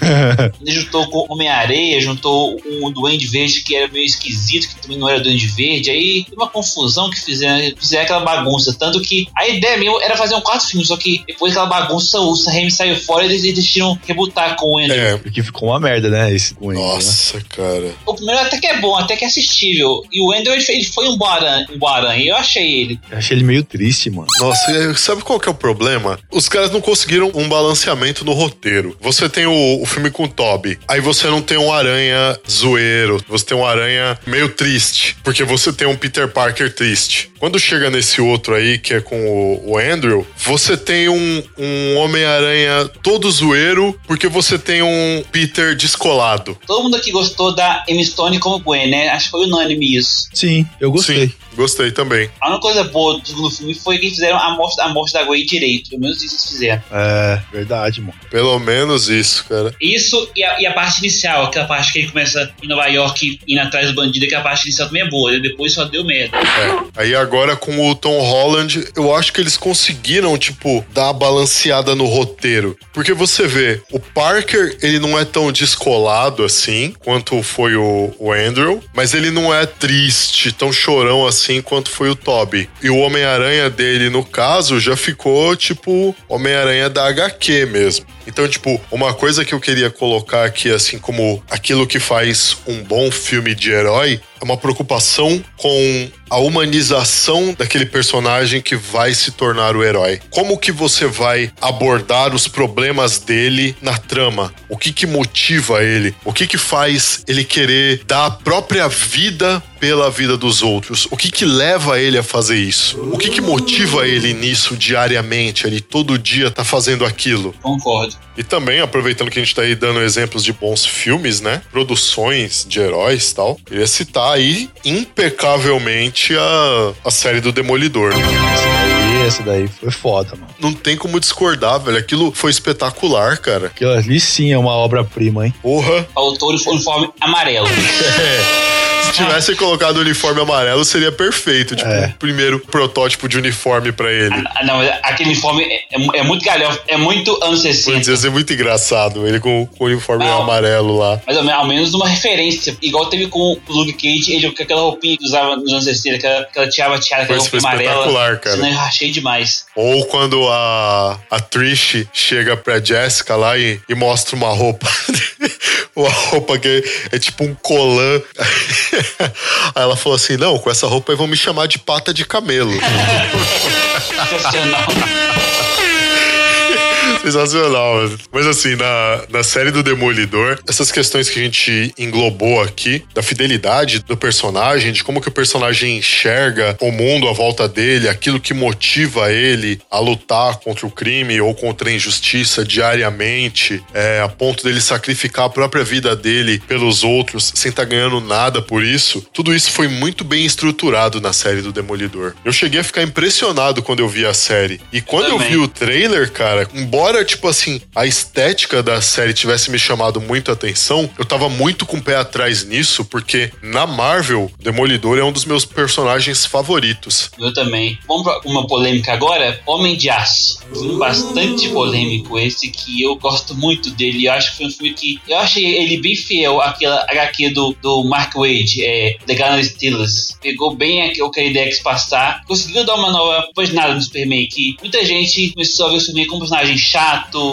Ele juntou com Homem-Areia, juntou um Duende Verde que era meio esquisito, que também não era Duende Verde. Aí uma confusão que fizeram, fizeram aquela bagunça. Tanto que a ideia mesmo era fazer um quarto filme, só que depois daquela bagunça o Sam saiu fora e eles decidiram rebutar com o Andrew. É. Porque ficou uma merda, né? Esse ele. Né? Nossa, cara. O primeiro até que é bom, até que é assistível. E o Andrew ele foi, um aranha, um. Eu achei ele. Eu achei ele meio triste, mano. Nossa, sabe qual que é o problema? Os caras não conseguiram um balanceamento no roteiro. Você tem o, o filme com o Toby, aí você não tem um aranha zoeiro, você tem um aranha meio triste, porque você tem um Peter Parker triste. Quando chega nesse outro aí, que é com o, o Andrew, você tem um, um Homem-Aranha todo zoeiro, porque você tem um Peter descolado. Todo mundo aqui gostou da Emma Stone como Gwen, né? Acho que foi unânime isso. Sim, eu gostei. Sim, gostei também. A única coisa boa do segundo filme foi que eles fizeram a morte, a morte da Gwen direito. Pelo menos isso eles fizeram. É, verdade, mano. Pelo menos isso, cara. Isso e a, e a parte inicial, aquela parte que ele começa em Nova York indo atrás do bandido, que a parte inicial também é boa. né? Depois só deu merda. É. Aí agora com o Tom Holland, eu acho que eles conseguiram, tipo, dar uma balanceada no roteiro. Porque você vê, o Parker, ele não é tão descolado assim quanto foi o, o Andrew, mas ele não é triste, tão chorão assim quanto foi o Toby. E o Homem-Aranha dele, no caso, já ficou, tipo, Homem-Aranha da HQ mesmo. Então, tipo, uma coisa que eu queria colocar aqui, assim, como aquilo que faz um bom filme de herói, é uma preocupação com a humanização daquele personagem que vai se tornar o herói. Como que você vai abordar os problemas dele na trama? O que que motiva ele? O que que faz ele querer dar a própria vida pela vida dos outros? O que que leva ele a fazer isso? O que que motiva ele nisso diariamente? Ele todo dia tá fazendo aquilo? Concordo. E também, aproveitando que a gente tá aí dando exemplos de bons filmes, né? Produções de heróis e tal. Eu ia citar aí impecavelmente a, a série do Demolidor. Daí, esse daí foi foda, mano. Não tem como discordar, velho. Aquilo foi espetacular, cara. Aquilo ali sim é uma obra-prima, hein? Porra. Autor de uniforme amarelo. [LAUGHS] Se tivesse colocado o uniforme amarelo, seria perfeito. Tipo, É. o primeiro protótipo de uniforme pra ele. Ah, não, aquele uniforme é, é- é muito galhofa, é muito anos Putz, 60. ia ser muito engraçado. Ele com, com o uniforme Não. amarelo lá. Mas ao, me- ao menos uma referência. Igual teve com o Luke Cage, ele com aquela roupinha que usava nos anos 60, aquela, aquela tiara tiara, aquela Foi- foi roupinha amarela. espetacular, cara. Senão eu rachei demais. Ou quando a, a Trish chega pra Jessica lá e, e mostra uma roupa. [LAUGHS] [LAUGHS] uma roupa que é, tipo um colã. [LAUGHS] Aí ela falou assim: não, com essa roupa aí vão me chamar de pata de camelo. [LAUGHS] Sensacional. Mas assim, na, na série do Demolidor, essas questões que a gente englobou aqui, da fidelidade do personagem, de como que o personagem enxerga o mundo à volta dele, aquilo que motiva ele a lutar contra o crime ou contra a injustiça diariamente, é, a ponto dele sacrificar a própria vida dele pelos outros, sem estar ganhando nada por isso. Tudo isso foi muito bem estruturado na série do Demolidor. Eu cheguei a ficar impressionado quando eu vi a série. E quando eu vi o trailer, cara, embora, tipo assim, a estética da série tivesse me chamado muito a atenção, eu tava muito com o pé atrás nisso, porque na Marvel, Demolidor é um dos meus personagens favoritos. Eu também. Vamos pra uma polêmica agora? Homem de Aço. Um bastante polêmico esse, que eu gosto muito dele. Eu acho que foi um filme que. Eu achei ele bem fiel àquela HQ do, do Mark Wade, é, The Gunner Steelers. Pegou bem o que a ideia quis passar. Conseguiu dar uma nova paginada no Superman, que muita gente começou a ver o Superman como um personagem chato,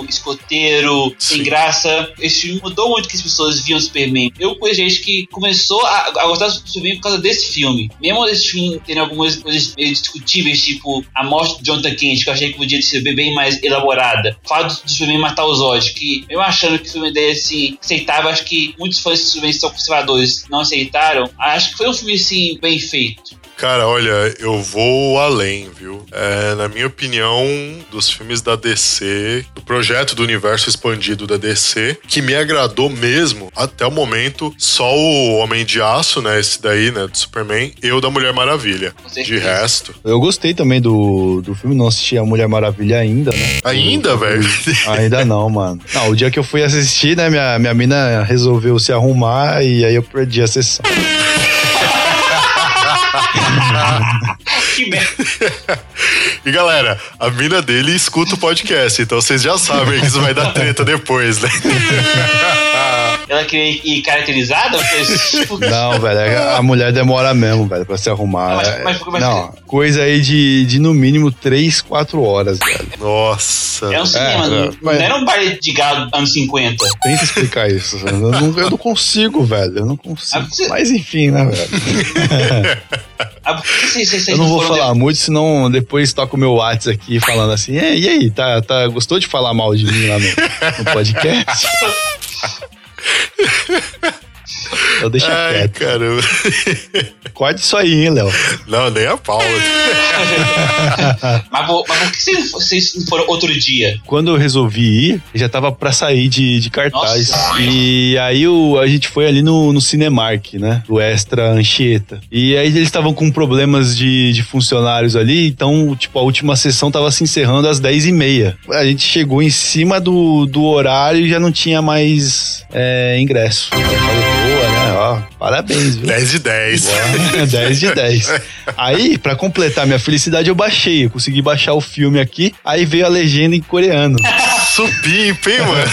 escoteiro, sem Sim. graça. Esse filme mudou muito que as pessoas viam o Superman. Eu conheço gente que começou a, a gostar do Superman por causa desse filme. Mesmo esse filme tendo algumas coisas meio discutíveis, tipo a morte de Jonathan Kent, que eu achei que podia ser bem mais elaborada. O fato do Superman matar os Zod, que eu achando que o filme dele assim, aceitável, acho que muitos fãs do Superman são conservadores, não aceitaram. Acho que foi um filme assim, bem feito. Cara, olha, eu vou além, viu? É, na minha opinião, dos filmes da DC, do projeto do universo expandido da DC, que me agradou mesmo até o momento, só o Homem de Aço, né? Esse daí, né? Do Superman, e o da Mulher Maravilha. De resto. Eu gostei também do, do filme, não assisti a Mulher Maravilha ainda, né? Ainda, velho? Ainda não, mano. Não, o dia que eu fui assistir, né, minha, minha mina resolveu se arrumar e aí eu perdi a sessão. [LAUGHS] Que merda. E galera, a mina dele escuta o podcast, então vocês já sabem que isso vai dar treta depois, né? [LAUGHS] Ela queria ir caracterizada? [LAUGHS] Tipo, Não, velho, é a mulher demora mesmo, velho, pra se arrumar. Mas- É- mas- mas- não, coisa aí de, de no mínimo 3, 4 horas, velho. Nossa. É um cinema, É, não, é, mas- não era um baile de galo anos 50. Tenta explicar isso. Eu não, eu não consigo, velho. Eu não consigo. Ah, você- Mas enfim, né, velho? [LAUGHS] Ah, por que vocês, vocês Eu não vou falar muito, senão depois toca o meu WhatsApp aqui falando assim: "É, e aí, tá, tá, gostou de falar mal de mim lá no, no podcast? [LAUGHS] Eu deixa Ai, quieto. caramba. [LAUGHS] Corte isso aí, hein, Léo. Não, nem a pau. [LAUGHS] Mas, por- mas por que vocês, vocês não foram outro dia? Quando eu resolvi ir, já tava pra sair de, de cartaz. Nossa. E aí o, a gente foi ali no, no Cinemark, né? Do Extra Anchieta. E aí eles estavam com problemas de, de funcionários ali, então, tipo, a última sessão tava se encerrando às 10h30. A gente chegou em cima do, do horário e já não tinha mais é, ingresso. Aí Ó, parabéns, viu? 10 de 10. Boa, [LAUGHS] 10 de 10. Aí, pra completar minha felicidade, eu baixei. Eu consegui baixar o filme aqui. Aí veio a legenda em coreano. Supimpa, hein, mano?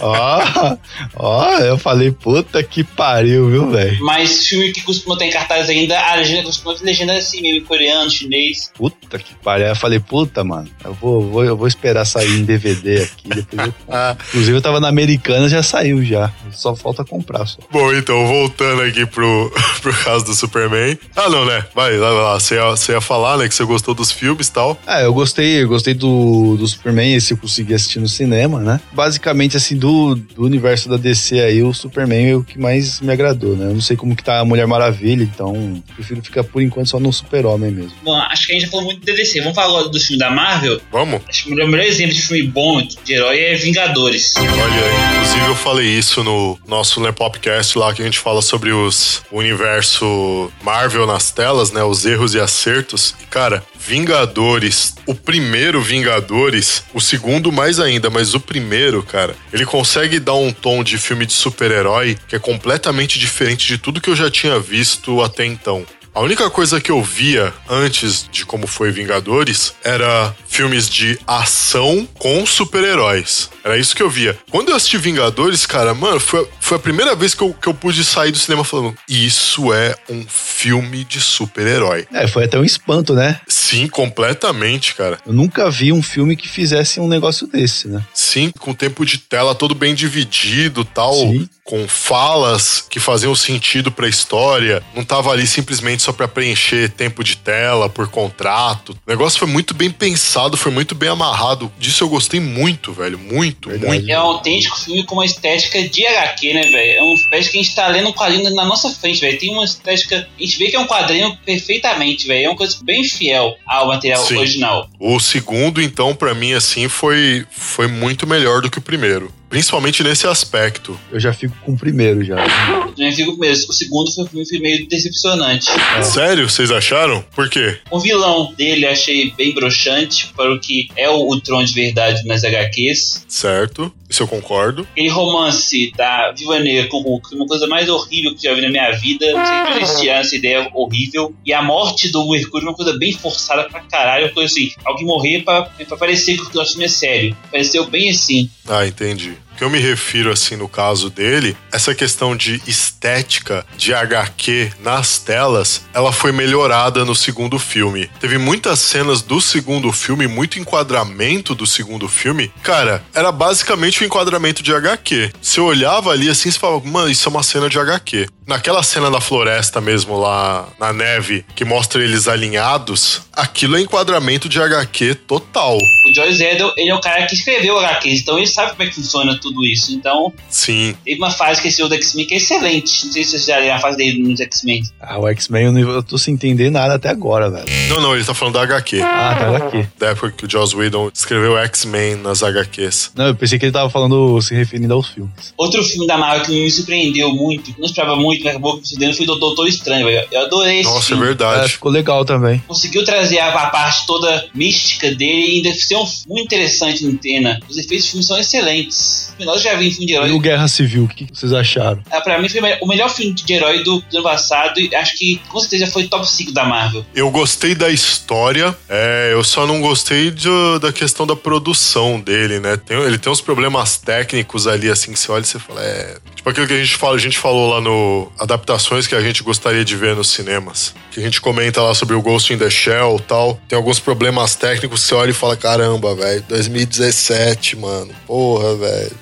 [LAUGHS] Ó, ó, eu falei, puta que pariu, viu, velho? Mas filme que costuma ter em cartaz ainda, a legenda costuma ter legenda assim, meio coreano, chinês. Puta que pariu. Aí eu falei, puta, mano, eu vou, vou, eu vou esperar sair em DVD aqui, depois eu. [LAUGHS] Ah, Inclusive, eu tava na Americana, já saiu já. Só falta comprar só. bom, então, voltando aqui pro, [LAUGHS] pro caso do Superman. Ah, não, né? Vai, vai lá. Você ia, você ia falar, né, que você gostou dos filmes e tal. Ah, eu gostei, eu gostei do, do Superman, esse eu consegui assistir no cinema, né? Basicamente, assim, do, do universo da DC aí, o Superman é o que mais me agradou, né? Eu não sei como que tá a Mulher Maravilha, então prefiro ficar por enquanto só no Super-Homem mesmo. Bom, acho que a gente já falou muito de DC. Vamos falar agora do filme da Marvel? Vamos? Acho que o melhor exemplo de filme bom de herói é Vingadores. Olha, inclusive eu falei isso no nosso Nepopcast lá, que a gente fala sobre os o universo Marvel nas telas, né? Os erros e acertos. E, cara, Vingadores, o primeiro Vingadores, o segundo mais ainda, mas o primeiro, cara, ele consegue dar um tom de filme de super-herói que é completamente diferente de tudo que eu já tinha visto até então. A única coisa que eu via antes de como foi Vingadores era filmes de ação com super-heróis. Era isso que eu via. Quando eu assisti Vingadores, cara, mano, foi, foi a primeira vez que eu, que eu pude sair do cinema falando: Isso é um filme de super-herói. É, foi até um espanto, né? Sim, completamente, cara. Eu nunca vi um filme que fizesse um negócio desse, né? Sim, com tempo de tela todo bem dividido, tal, Sim. Com falas que faziam sentido pra história. Não tava ali simplesmente só pra preencher tempo de tela por contrato. O negócio foi muito bem pensado, foi muito bem amarrado. Disso eu gostei muito, velho, muito, Verdade. muito. É um autêntico filme com uma estética de HQ, né, velho? É uma estética que a gente tá lendo um quadrinho na nossa frente, velho. Tem uma estética. A gente vê que é um quadrinho perfeitamente, velho. É uma coisa bem fiel ao material Sim. original. O segundo, então, pra mim assim foi foi muito melhor do que o primeiro, principalmente nesse aspecto. Eu já fico com o primeiro já. Eu nem fico mesmo. O segundo foi um filme meio decepcionante. Sério, vocês acharam? Por quê? O vilão dele achei bem broxante para o que é o, o Tron de verdade nas HQs. Certo? Isso eu concordo. Aquele romance da Viva Negra com o Hulk, uma coisa mais horrível que eu já vi na minha vida. Não sei tiraram essa ideia horrível. E a morte do Mercúrio, uma coisa bem forçada pra caralho. Uma coisa assim, alguém morrer pra, pra parecer que o nosso filme é sério. Pareceu bem assim. Ah, entendi. Que eu me refiro, assim, no caso dele, essa questão de estética de HQ nas telas, ela foi melhorada no segundo filme. Teve muitas cenas do segundo filme, muito enquadramento do segundo filme. Cara, era basicamente o enquadramento de HQ. Você olhava ali assim e falava, mano, isso é uma cena de HQ. Naquela cena da floresta mesmo, lá na neve, que mostra eles alinhados, aquilo é enquadramento de HQ total. O Joyce Edel, ele é o cara que escreveu HQs, então ele sabe como é que funciona tudo isso. Então, Sim. teve uma fase que esse do X-Men que é excelente. Não sei se vocês já leram a fase dele nos X-Men. Ah, o X-Men eu, não- eu tô sem entender nada até agora, velho. Não, não, ele tá falando da HQ. Ah, tá aqui. Da época que o Joss Whedon escreveu X-Men nas HQs. Não, eu pensei que ele tava falando, se referindo aos filmes. Outro filme da Marvel que me surpreendeu muito, que não esperava muito, mas acabou me surpreendendo, foi o Doutor Estranho, velho. Eu adorei esse Nossa, é filme. É, verdade. ficou legal também. Conseguiu trazer a, a parte toda mística dele e ainda ser um, muito interessante em cena. Os efeitos do filme são excelentes. Eu já vi em filme de E herói. o Guerra Civil, o que vocês acharam? Ah, Pra mim foi o me- o melhor filme de herói do, do ano passado e acho que com certeza foi top 5 da Marvel. Eu gostei da história, é, eu só não gostei de- da questão da produção dele, né? Tem- ele tem uns problemas técnicos ali, assim, que você olha e você fala, é. Tipo aquilo que a gente fala, a gente falou lá no Adaptações que a gente gostaria de ver nos cinemas. Que a gente comenta lá sobre o Ghost in the Shell e tal. Tem alguns problemas técnicos que você olha e fala, caramba, velho, 2017, mano. Porra, velho.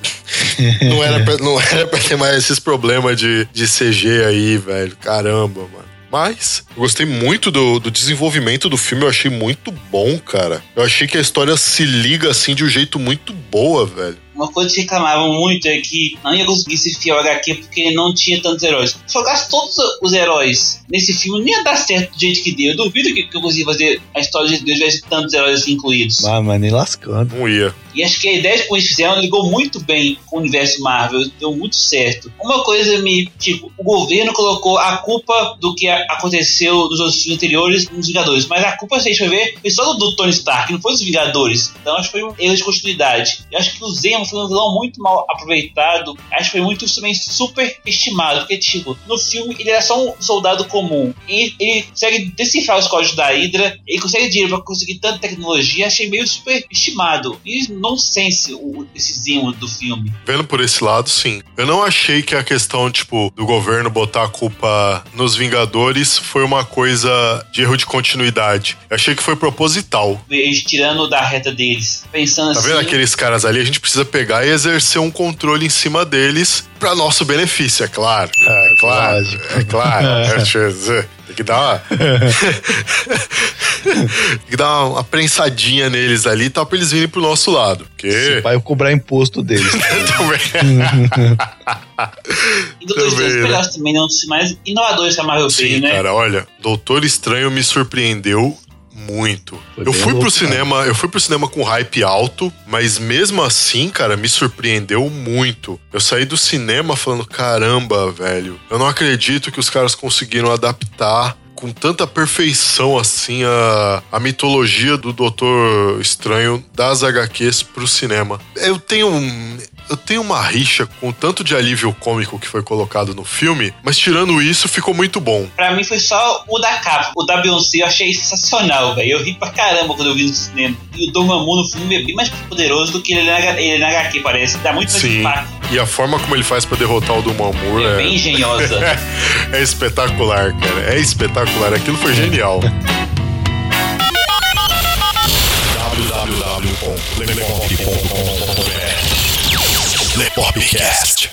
Não era, pra, não era pra ter mais esses problemas de, de CG aí, velho. Caramba, mano. Mas eu gostei muito do, do desenvolvimento do filme, eu achei muito bom, cara. Eu achei que a história se liga assim de um jeito muito boa, velho. Uma coisa que reclamavam muito é que não ia conseguir fiel ao HQ porque não tinha tantos heróis. Se jogasse todos os heróis nesse filme, não ia dar certo do jeito que deu. Eu duvido que, que eu consiga fazer a história de Deus tivesse tantos heróis assim incluídos. Ah, mas nem lascando. Não ia. E acho que a ideia de como eles fizeram ligou muito bem com o universo Marvel, deu muito certo. Uma coisa me. Tipo, o governo colocou a culpa do que aconteceu nos outros filmes anteriores nos Vingadores, mas a culpa, se a gente ver, foi só do, do Tony Stark, não foi dos Vingadores. Então acho que foi um erro de continuidade. Eu acho que o Zemo foi um vilão muito mal aproveitado, acho que foi muito também super estimado, porque, tipo, no filme ele era só um soldado comum. E ele consegue decifrar os códigos da Hydra, ele consegue dinheiro pra conseguir tanta tecnologia, achei meio super estimado. E nonsense o, esse Zemo do filme. Vendo por esse lado, sim. Eu não achei que a questão, tipo, do governo botar a culpa nos Vingadores foi uma coisa de erro de continuidade. Eu achei que foi proposital. Eles tirando da reta deles, pensando Tá assim. vendo aqueles caras ali? A gente precisa pegar e exercer um controle em cima deles pra nosso benefício, é claro. É claro. É claro. É, [LAUGHS] eu dizer, Tem que dar uma. [LAUGHS] Tem que dar uma prensadinha neles ali e tal, pra eles virem pro nosso lado. Porque. Vai cobrar imposto deles. [LAUGHS] Também. E do dois Também, filmes né? também, não dos mais inovadores que a Marvel fez, Sim, né? cara, olha, Doutor Estranho me surpreendeu muito. Foi eu fui pro louco, cara. cinema, eu fui pro cinema com hype alto, mas mesmo assim, cara, me surpreendeu muito. Eu saí do cinema falando, caramba, velho, eu não acredito que os caras conseguiram adaptar com tanta perfeição assim a, a mitologia do Doutor Estranho das HQs pro cinema. Eu tenho um, eu tenho uma rixa com o tanto de alívio cômico que foi colocado no filme, mas tirando isso, ficou muito bom. Pra mim foi só o da capa. O da Beyoncé eu achei sensacional, velho. Eu ri pra caramba quando eu vi no cinema. E o Dormammu no filme é bem mais poderoso do que ele na, ele na HQ, parece. Dá muito mais Sim. impacto. E a forma como ele faz pra derrotar o Dormammu É é, bem engenhosa. [LAUGHS] é espetacular, cara. É espetacular. Aquilo foi genial. [LAUGHS] www.lepop.com.br Lepopcast.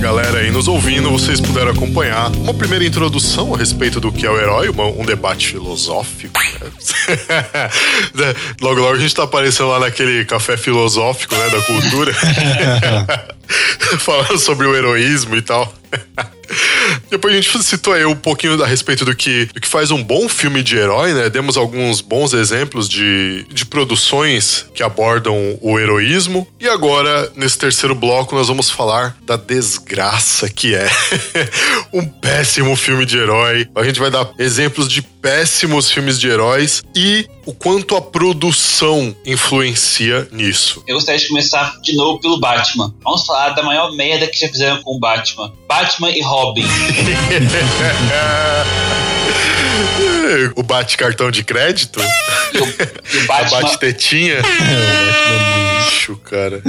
Galera aí nos ouvindo, vocês puderam acompanhar uma primeira introdução a respeito do que é o herói, um debate filosófico. [LAUGHS] logo, logo a gente tá aparecendo lá naquele café filosófico, né, da cultura. [LAUGHS] [LAUGHS] Falando sobre o heroísmo e tal. Depois a gente citou aí um pouquinho a respeito do que, do que faz um bom filme de herói, né? Demos alguns bons exemplos de, de produções que abordam o heroísmo. E agora, nesse terceiro bloco, nós vamos falar da desgraça que é [LAUGHS] um péssimo filme de herói. A gente vai dar exemplos de péssimos filmes de heróis e o quanto a produção influencia nisso. Eu gostaria de começar de novo pelo Batman. Vamos falar da maior merda que já fizeram com o Batman. Batman e Robin. [LAUGHS] o bate cartão de crédito, o, e [LAUGHS] Batman. bate tetinha. [LAUGHS] É, o bicho, cara.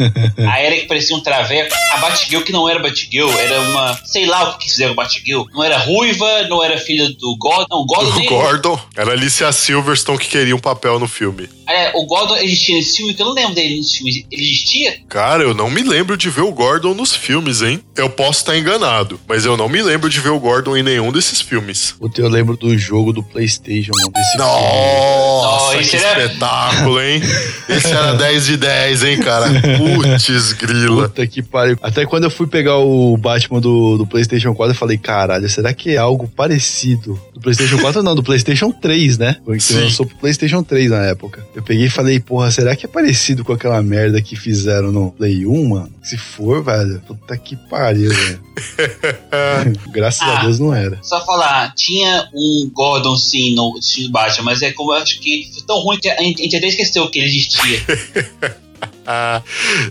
A Era que parecia um traveco. A Batgirl que não era Batgirl, era uma. Sei lá o que fizeram Batgirl. Não era ruiva, não era filha do Gordon. Não, Gordon O nem. Gordon. Era Alicia Silverstone que queria um papel no filme. É, o Gordon existia nesse filme, que eu não lembro dele nesse filme. Ele existia? Cara, eu não me lembro de ver o Gordon nos filmes, hein? Eu posso estar enganado, mas eu não me lembro de ver o Gordon em nenhum desses filmes. Puta, eu lembro do jogo do PlayStation, mano, desse filme. Nossa, Não, que era- espetáculo, hein? Esse era [LAUGHS] 10 de 10, hein, cara? Putz, grila. Puta que pariu. Até quando eu fui pegar o Batman do, do PlayStation 4, eu falei, caralho, será que é algo parecido? Do PlayStation 4 não, do PlayStation 3, né? Porque Sim. lançou pro PlayStation 3 na época. Eu peguei e falei, porra, será que é parecido com aquela merda que fizeram no Play 1, mano? Se for, velho, puta que pariu, velho. [LAUGHS] Graças a Ah. Deus não era. Só falar, tinha um Gordon sim no Batman, mas é como eu acho que foi tão ruim que a gente a gente até esqueceu que ele existia. [LAUGHS] Ah,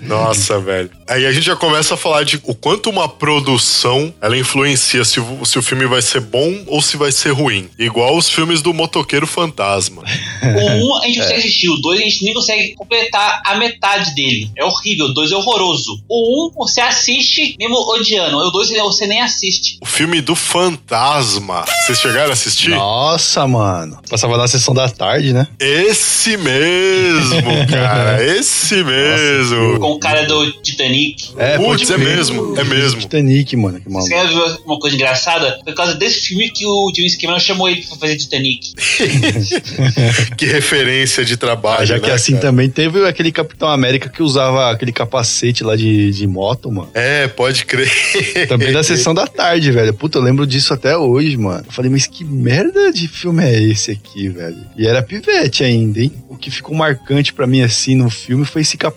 nossa, velho. Aí a gente já começa a falar de o quanto uma produção ela influencia se o, se o filme vai ser bom ou se vai ser ruim. Igual os filmes do Motoqueiro Fantasma. [LAUGHS] O 1 a gente consegue assistir, o 2 a gente nem consegue completar a metade dele. É horrível, o 2 é horroroso. O 1 você assiste mesmo odiando, o 2 você nem assiste. O filme do Fantasma. Vocês chegaram a assistir? Nossa, mano. Passava na sessão da tarde, né? Esse mesmo, cara. [LAUGHS] Esse mesmo. Com o cara do Titanic. É, Putz, pode é mesmo, é mesmo. Titanic, mano, que maluco. Você quer ver uma coisa engraçada? Por causa desse filme que o James Cameron chamou ele pra fazer Titanic. [LAUGHS] Que referência de trabalho. Ah, já que né, assim cara? também teve aquele Capitão América que usava aquele capacete lá de, de moto, mano. É, pode crer. [LAUGHS] Também da sessão da tarde, velho. Puta, eu lembro disso até hoje, mano. Eu falei, mas que merda de filme é esse aqui, velho? E era pivete ainda, hein? O que ficou marcante pra mim assim no filme foi esse capacete.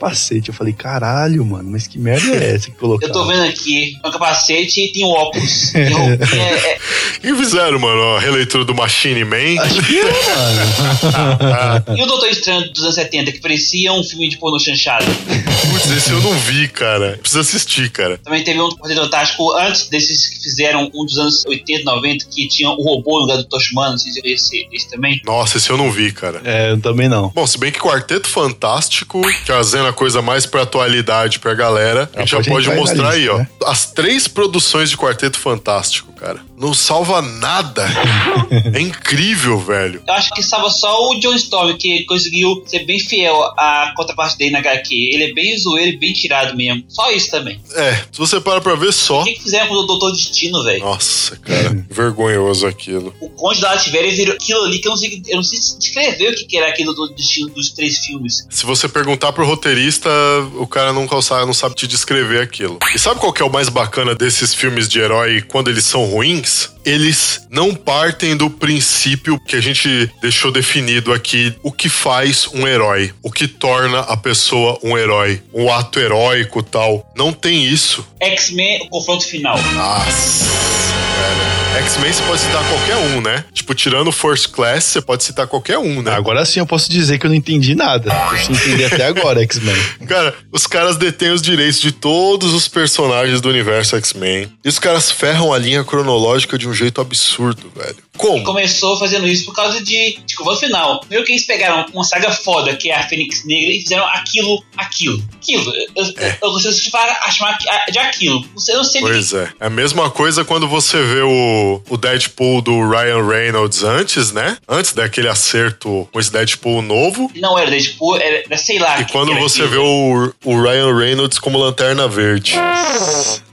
Eu falei, caralho, mano, mas que merda é essa que Eu colocaram? tô vendo aqui, é um capacete e tem um óculos. Tem roupinha, [LAUGHS] é- é- O que fizeram, mano? A releitura do Machine Man? Acho que é, mano. E o Doutor Estranho dos anos 70, que parecia um filme de pornô chanchado. [LAUGHS] Putz, esse eu não vi, cara. Precisa assistir, cara. Também teve um Quarteto Fantástico antes desses que fizeram um dos anos 80, 90, que tinha o robô no lugar do Tosh Humano. Não sei se esse, esse também. Nossa, esse eu não vi, cara. É, eu também não. Bom, se bem que Quarteto Fantástico, trazendo a coisa mais pra atualidade pra galera, a gente já pode aí mostrar aí, lista, ó. né? As três produções de Quarteto Fantástico, cara. Não salva nada. [LAUGHS] é incrível, velho. Eu acho que salva só o John Storm, que conseguiu ser bem fiel à contraparte dele na HQ. Ele é bem zoeiro e bem tirado mesmo. Só isso também. É, se você para pra ver só. O que, que fizeram com o Doutor Destino, velho? Nossa, cara, vergonhoso aquilo. O Conde da Lativéria virou aquilo ali que eu não sei, eu não sei descrever o que que era aquele Doutor Destino dos três filmes. Se você perguntar pro roteirista, o cara não sabe, não sabe te descrever aquilo. E sabe qual que é o mais bacana desses filmes de herói quando eles são ruins? Eles não partem do princípio que a gente deixou definido aqui, o que faz um herói, o que torna a pessoa um herói, um ato heróico tal. Não tem isso. X-Men, o confronto final. Nossa. X-Men você pode citar qualquer um, né? Tipo, tirando o First Class, você pode citar qualquer um, né? Agora sim eu posso dizer que eu não entendi nada. Eu só entendi até agora, X-Men. [LAUGHS] Cara, os caras detêm os direitos de todos os personagens do universo X-Men. E os caras ferram a linha cronológica de um jeito absurdo, velho. Como? Começou fazendo isso por causa de, de confronto final. Meio que eles pegaram uma saga foda, que é a Fênix Negra, e fizeram aquilo, aquilo. Aquilo. Eu, eu, eu consigo chamar, de aquilo. Você não sei Pois é. É a mesma coisa quando você vê o, o Deadpool do Ryan Reynolds antes, né? Antes daquele acerto com esse Deadpool novo. Não era Deadpool, era, sei lá. E que quando que você aquilo. vê o, o Ryan Reynolds como Lanterna Verde.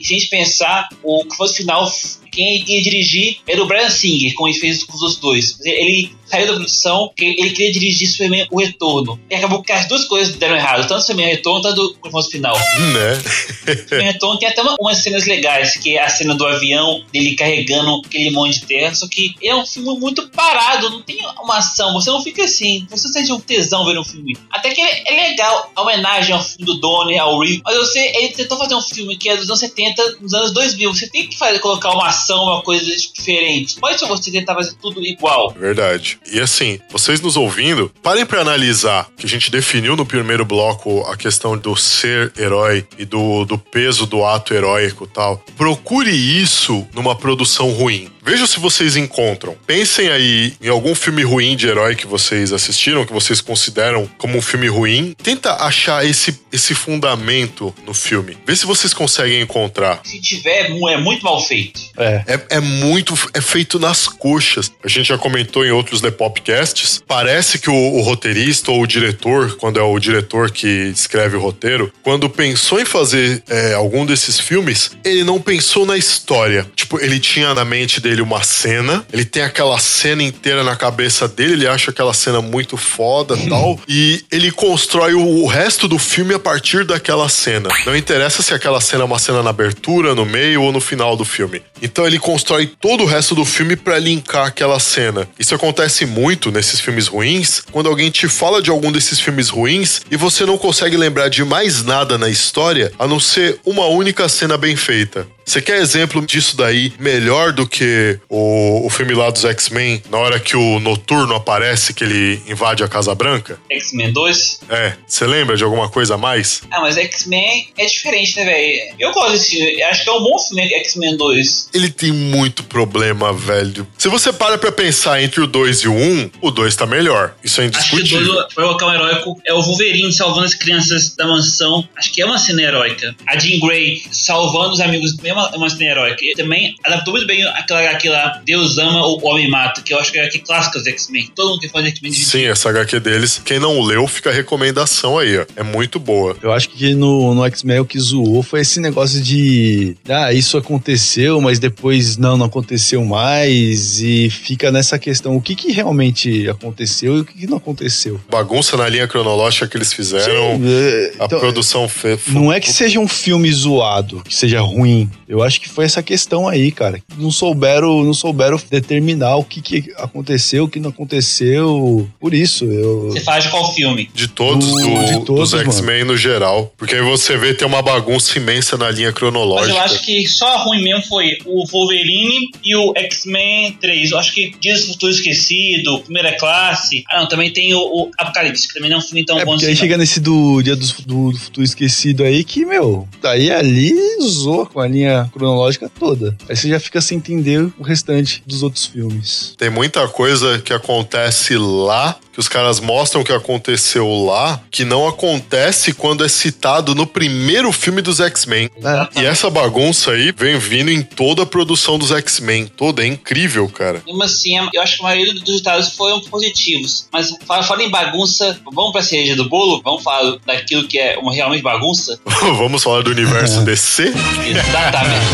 E se a gente pensar, o confronto final, quem ia dirigir era o Brian Singer, como ele fez com os outros dois. Ele saiu da produção ele queria dirigir Superman O Retorno. E acabou que as duas coisas deram errado, tanto Superman O Retorno, tanto o final. Né? Superman Retorno tem até uma- umas cenas legais, que é a cena do avião, dele carregando aquele monte de terra, só que é um filme muito parado, não tem uma ação, você não fica assim, você sente um tesão vendo o filme. Até que é é legal a homenagem ao filme do Donnie, ao Reeve, mas você, ele tentou fazer um filme que é dos anos 70, nos anos 2000, você tem que fazer, colocar uma ação inovação, uma coisa diferente. Pode ser você tentar fazer tudo igual. Verdade. E assim, vocês nos ouvindo, parem pra analisar que a gente definiu no primeiro bloco a questão do ser herói e do, do peso do ato heróico tal. Procure isso numa produção ruim. Veja se vocês encontram. Pensem aí em algum filme ruim de herói que vocês assistiram, que vocês consideram como um filme ruim. Tenta achar esse, esse fundamento no filme. Vê se vocês conseguem encontrar. Se tiver, mu- é muito mal feito. É. É, é muito. É feito nas coxas. A gente já comentou em outros The Popcasts. Parece que o, o roteirista ou o diretor, quando é o diretor que escreve o roteiro, quando pensou em fazer é, algum desses filmes, ele não pensou na história. Tipo, ele tinha na mente dele uma cena, ele tem aquela cena inteira na cabeça dele, ele acha aquela cena muito foda e tal, e ele constrói o, resto do filme a partir daquela cena. Não interessa se aquela cena é uma cena na abertura, no meio ou no final do filme. Então ele constrói todo o resto do filme pra linkar aquela cena. Isso acontece muito nesses filmes ruins, quando alguém te fala de algum desses filmes ruins e você não consegue lembrar de mais nada na história a não ser uma única cena bem feita. Você quer exemplo disso daí melhor do que o, o filme lá dos X-Men, na hora que o Noturno aparece, que ele invade a Casa Branca? X-Men 2. É, você lembra de alguma coisa a mais? Ah, mas X-Men é diferente, né, velho? Eu gosto desse filme. Acho que é um bom filme, X-Men 2. Ele tem muito problema, velho. Se você para pra pensar entre o 2 e o 1, um, o 2 tá melhor. Isso é Acho que o indiscutível. 2, o local heróico, é o Wolverine salvando as crianças da mansão. Acho que é uma cena heróica. A Jean Grey salvando os amigos é uma, é uma cena heróica. E também adaptou muito bem aquela HQ lá, Deus ama, o homem mata, que eu acho que é a HQ clássica dos X-Men. Todo mundo que faz X-Men de Sim, essa HQ deles. Quem não leu, fica a recomendação aí, ó. É muito boa. Eu acho que no, no X-Men o que zoou foi esse negócio de. Ah, isso aconteceu, mas depois não, não aconteceu mais. E fica nessa questão: o que, que realmente aconteceu e o que, que não aconteceu. Bagunça na linha cronológica que eles fizeram. É, A então, produção fez. Não é que seja um filme zoado, que seja ruim. Eu acho que foi essa questão aí, cara. Não souberam, não souberam determinar o que, que aconteceu, o que não aconteceu. Por isso, eu. Você faz de qual filme? De todos, Do- do- de todos, dos X-Men no geral. Porque aí você vê tem uma bagunça imensa na linha Mas cronológica. eu acho que só ruim mesmo foi o Wolverine e o X-Men 3. Eu acho que Dias do Futuro Esquecido, Primeira Classe. Ah, não, também tem o, o Apocalipse, que também não é um filme tão É bom porque assim. aí não. chega nesse do Dia do, do, do Futuro Esquecido aí que, meu, daí ali zoa com a linha cronológica toda. Aí você já fica sem entender o restante dos outros filmes. Tem muita coisa que acontece lá, que os caras mostram que aconteceu lá, que não acontece quando é citado no primeiro filme dos X-Men. É. E essa bagunça aí vem vindo em toda a produção dos X-Men. Toda, é incrível, cara. Mesmo assim, eu acho que a maioria dos resultados foram positivos. Mas fala, fala em bagunça, vamos pra cereja do bolo? Vamos falar daquilo que é uma realmente bagunça? [LAUGHS] Vamos falar do universo DC? Exatamente.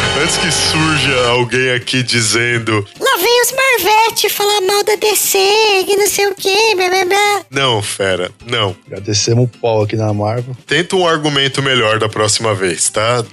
[LAUGHS] Antes que surja alguém aqui dizendo: Lá vem os Marvete falar mal da DC, que não sei o que, blá blá blá. Não, fera, não. Já descemos o pau aqui na Marvel. Tenta um argumento melhor da próxima vez, tá?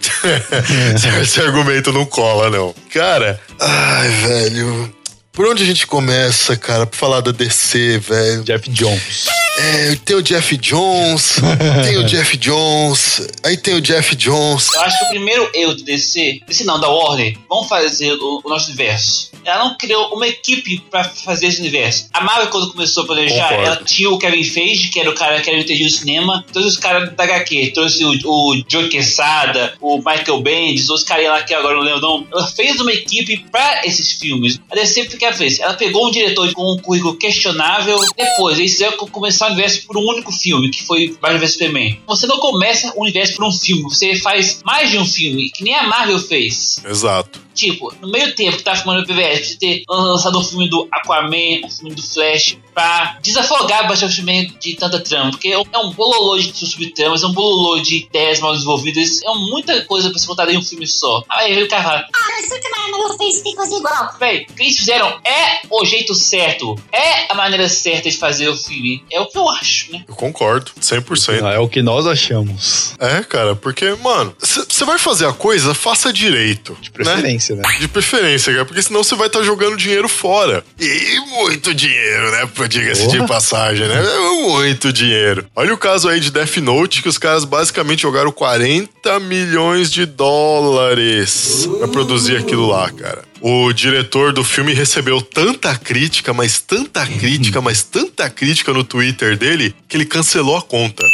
[LAUGHS] Esse argumento não cola, não. Cara, ai, velho. Por onde a gente começa, cara, pra falar da DC, velho? Jeff Jones. É, tem o Jeff Jones, [LAUGHS] tem o Jeff Jones, aí tem o Jeff Jones. Eu acho que o primeiro erro do DC, DC não, da Warner, vamos fazer o, o nosso universo. Ela não criou uma equipe pra fazer esse universo. A Marvel, quando começou a planejar, Concordo. ela tinha o Kevin Feige, que era o cara que era entendido do cinema, todos os caras da HQ, trouxe o, o Joe Quesada, o Michael Bendis, os caras lá que agora eu não lembro o nome. Ela fez uma equipe pra esses filmes. A DC que ela fez? Ela pegou um diretor com um currículo questionável, depois eles fizeram começar o universo por um único filme, que foi Batman vs Superman. Você não começa o universo por um filme, você faz mais de um filme, que nem a Marvel fez. Exato. Tipo, no meio tempo que tá filmando o PBS, de ter lançado um filme do Aquaman, um filme do Flash, pra desafogar bastante o filme de tanta trama. Porque é um- é bololô de subtramas, é um bololô de ideias mal desenvolvidas, é muita coisa pra se contar em um filme só. Aí vem o cara fala, Ah, mas o que a Marvel fez ficou igual. véi, o que eles fizeram é o jeito certo, é a maneira certa de fazer o filme. É o que eu acho, né? Eu concordo, 100%. Não, é o que nós achamos. É, cara, porque, mano, você vai fazer a coisa, faça direito. De né? preferência. preferência, né? De preferência, cara, porque senão você vai estar jogando dinheiro fora. E muito dinheiro, né? Diga-se de passagem, né? Muito dinheiro. Olha o caso aí de Death Note, que os caras basicamente jogaram 40 milhões de dólares pra produzir aquilo lá, cara. O diretor do filme recebeu tanta crítica, mas tanta crítica, mas tanta crítica no Twitter dele, que ele cancelou a conta.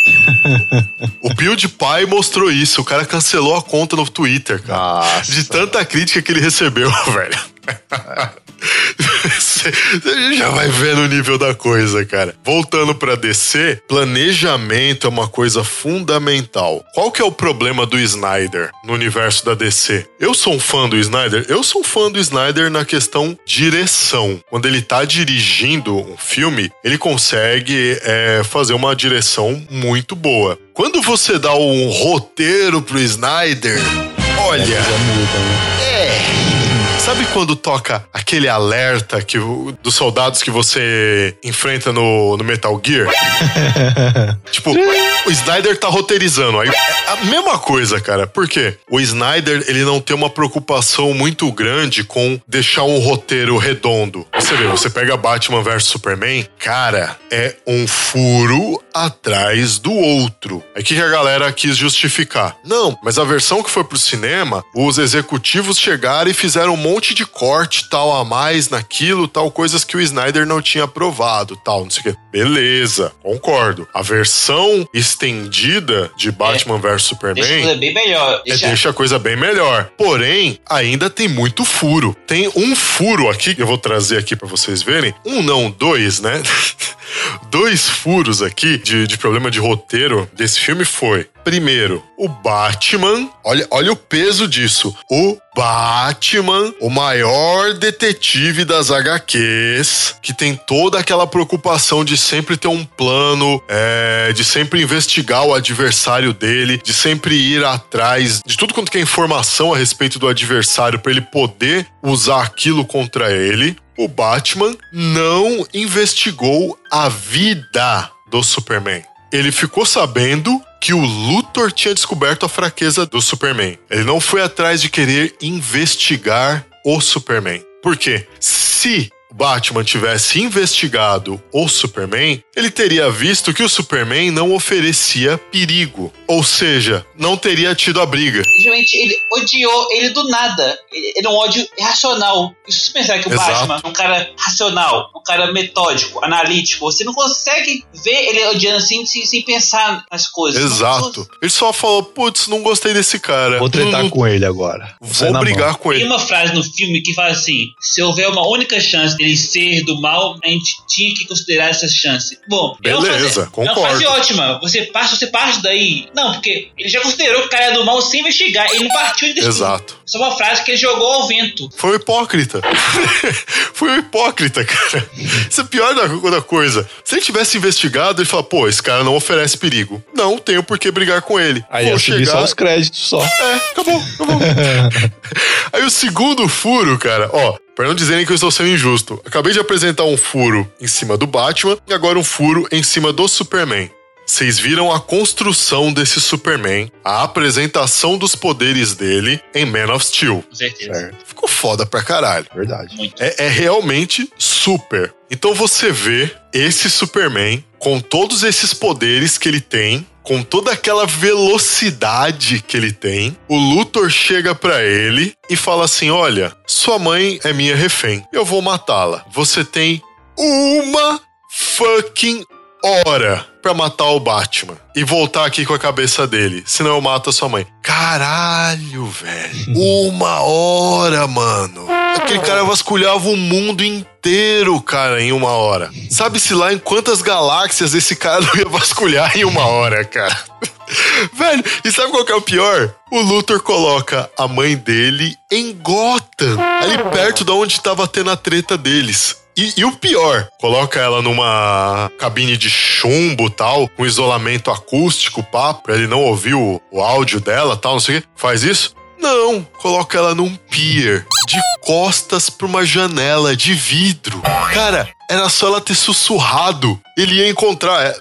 [LAUGHS] o PewDiePie mostrou isso. O cara cancelou a conta no Twitter, cara. Nossa. De tanta crítica que ele recebeu, [LAUGHS] velho. [LAUGHS] Você já vai vendo o nível da coisa, cara. Voltando pra DC, planejamento é uma coisa fundamental. Qual que é o problema do Snyder no universo da DC? Eu sou um fã do Snyder? Eu sou um fã do Snyder na questão direção. Quando ele tá dirigindo um filme, ele consegue é, fazer uma direção muito boa. Quando você dá um roteiro pro Snyder, olha. Né? Sabe quando toca aquele alerta que, dos soldados que você enfrenta no, no Metal Gear? [LAUGHS] tipo, o Snyder tá roteirizando. Aí, é a mesma coisa, cara. Por quê? O Snyder, ele não tem uma preocupação muito grande com deixar um roteiro redondo. Você vê, você pega Batman vs Superman, cara, é um furo atrás do outro. Que que a galera quis justificar? Não, mas a versão que foi pro cinema, os executivos chegaram e fizeram um monte de corte, tal a mais naquilo, tal, coisas que o Snyder não tinha aprovado, tal, não sei o quê. Beleza, concordo. A versão estendida de Batman vs Deixa a Superman. coisa bem melhor. É, Deixa, deixa a coisa bem melhor. Porém, ainda tem muito furo. Tem um furo aqui que eu vou trazer aqui pra vocês verem. Um não, dois, né? [LAUGHS] dois furos aqui de, de problema de roteiro desse filme foi. Primeiro, o Batman. Olha, olha o peso disso. O Batman, o maior detetive das HQs, que tem toda aquela preocupação de sempre ter um plano, é, de sempre investigar o adversário dele, de sempre ir atrás de tudo quanto que é informação a respeito do adversário para ele poder usar aquilo contra ele. O Batman não investigou a vida do Superman. Ele ficou sabendo que o Luthor tinha descoberto a fraqueza do Superman. Ele não foi atrás de querer investigar o Superman. Por quê? Se Batman tivesse investigado o Superman, ele teria visto que o Superman não oferecia perigo. Ou seja, não teria tido a briga. Geralmente ele odiou ele do nada. Ele, ele é um ódio irracional. E se você pensar que o Exato. Batman é um cara racional, um cara metódico, analítico, você não consegue ver ele odiando assim sem, sem pensar nas coisas. Exato. Ele só falou: putz, não gostei desse cara. Vou tretar Não- com ele agora. Vou na brigar mão. com Tem ele. uma frase no filme que fala assim: se houver uma única chance dele ser do mal, a gente tinha que considerar essa chance. Bom, é uma Beleza, frase- É concordo. uma frase ótima. Você parte, você parte daí. Não, porque ele já considerou que o cara é do mal sem investigar. Ele não partiu de Exato. Isso é uma frase que ele jogou ao vento. Foi um hipócrita. [LAUGHS] Foi um hipócrita, cara. Isso é pior da, da coisa. Se ele tivesse investigado, ele fala, pô, esse cara não oferece perigo. Não tenho por que brigar com ele. Aí Vou eu segui só os créditos só. É, acabou, acabou. [LAUGHS] Aí o segundo furo, cara, ó, pra não dizerem que eu estou sendo injusto, acabei de apresentar um furo em cima do Batman e agora um furo em cima do Superman. Vocês viram a construção desse Superman, a apresentação dos poderes dele em Man of Steel. Com certeza. Certo, Ficou foda pra caralho. verdade. Muito. É, é realmente super. Então você vê esse Superman com todos esses poderes que ele tem, com toda aquela velocidade que ele tem. O Luthor chega pra ele e fala assim: Olha, sua mãe é minha refém, eu vou matá-la. Você tem uma fucking hora pra matar o Batman e voltar aqui com a cabeça dele, senão eu mato a sua mãe. Caralho, velho. Uma hora, mano. Aquele cara vasculhava o mundo inteiro, cara, em uma hora. Sabe-se lá em quantas galáxias esse cara não [LAUGHS] ia vasculhar em uma hora, cara. [LAUGHS] Velho, e sabe qual que é o pior? O Luthor coloca a mãe dele em Gotham, ali perto de onde tava tendo a treta deles. E, e o pior, coloca ela numa cabine de chumbo tal, com isolamento acústico, pá, pra ele não ouvir o, o áudio dela tal, não sei o quê. Faz isso? Não, coloca ela num pier, de costas pra uma janela de vidro. Cara, era só ela ter sussurrado. Ele ia encontrar. é,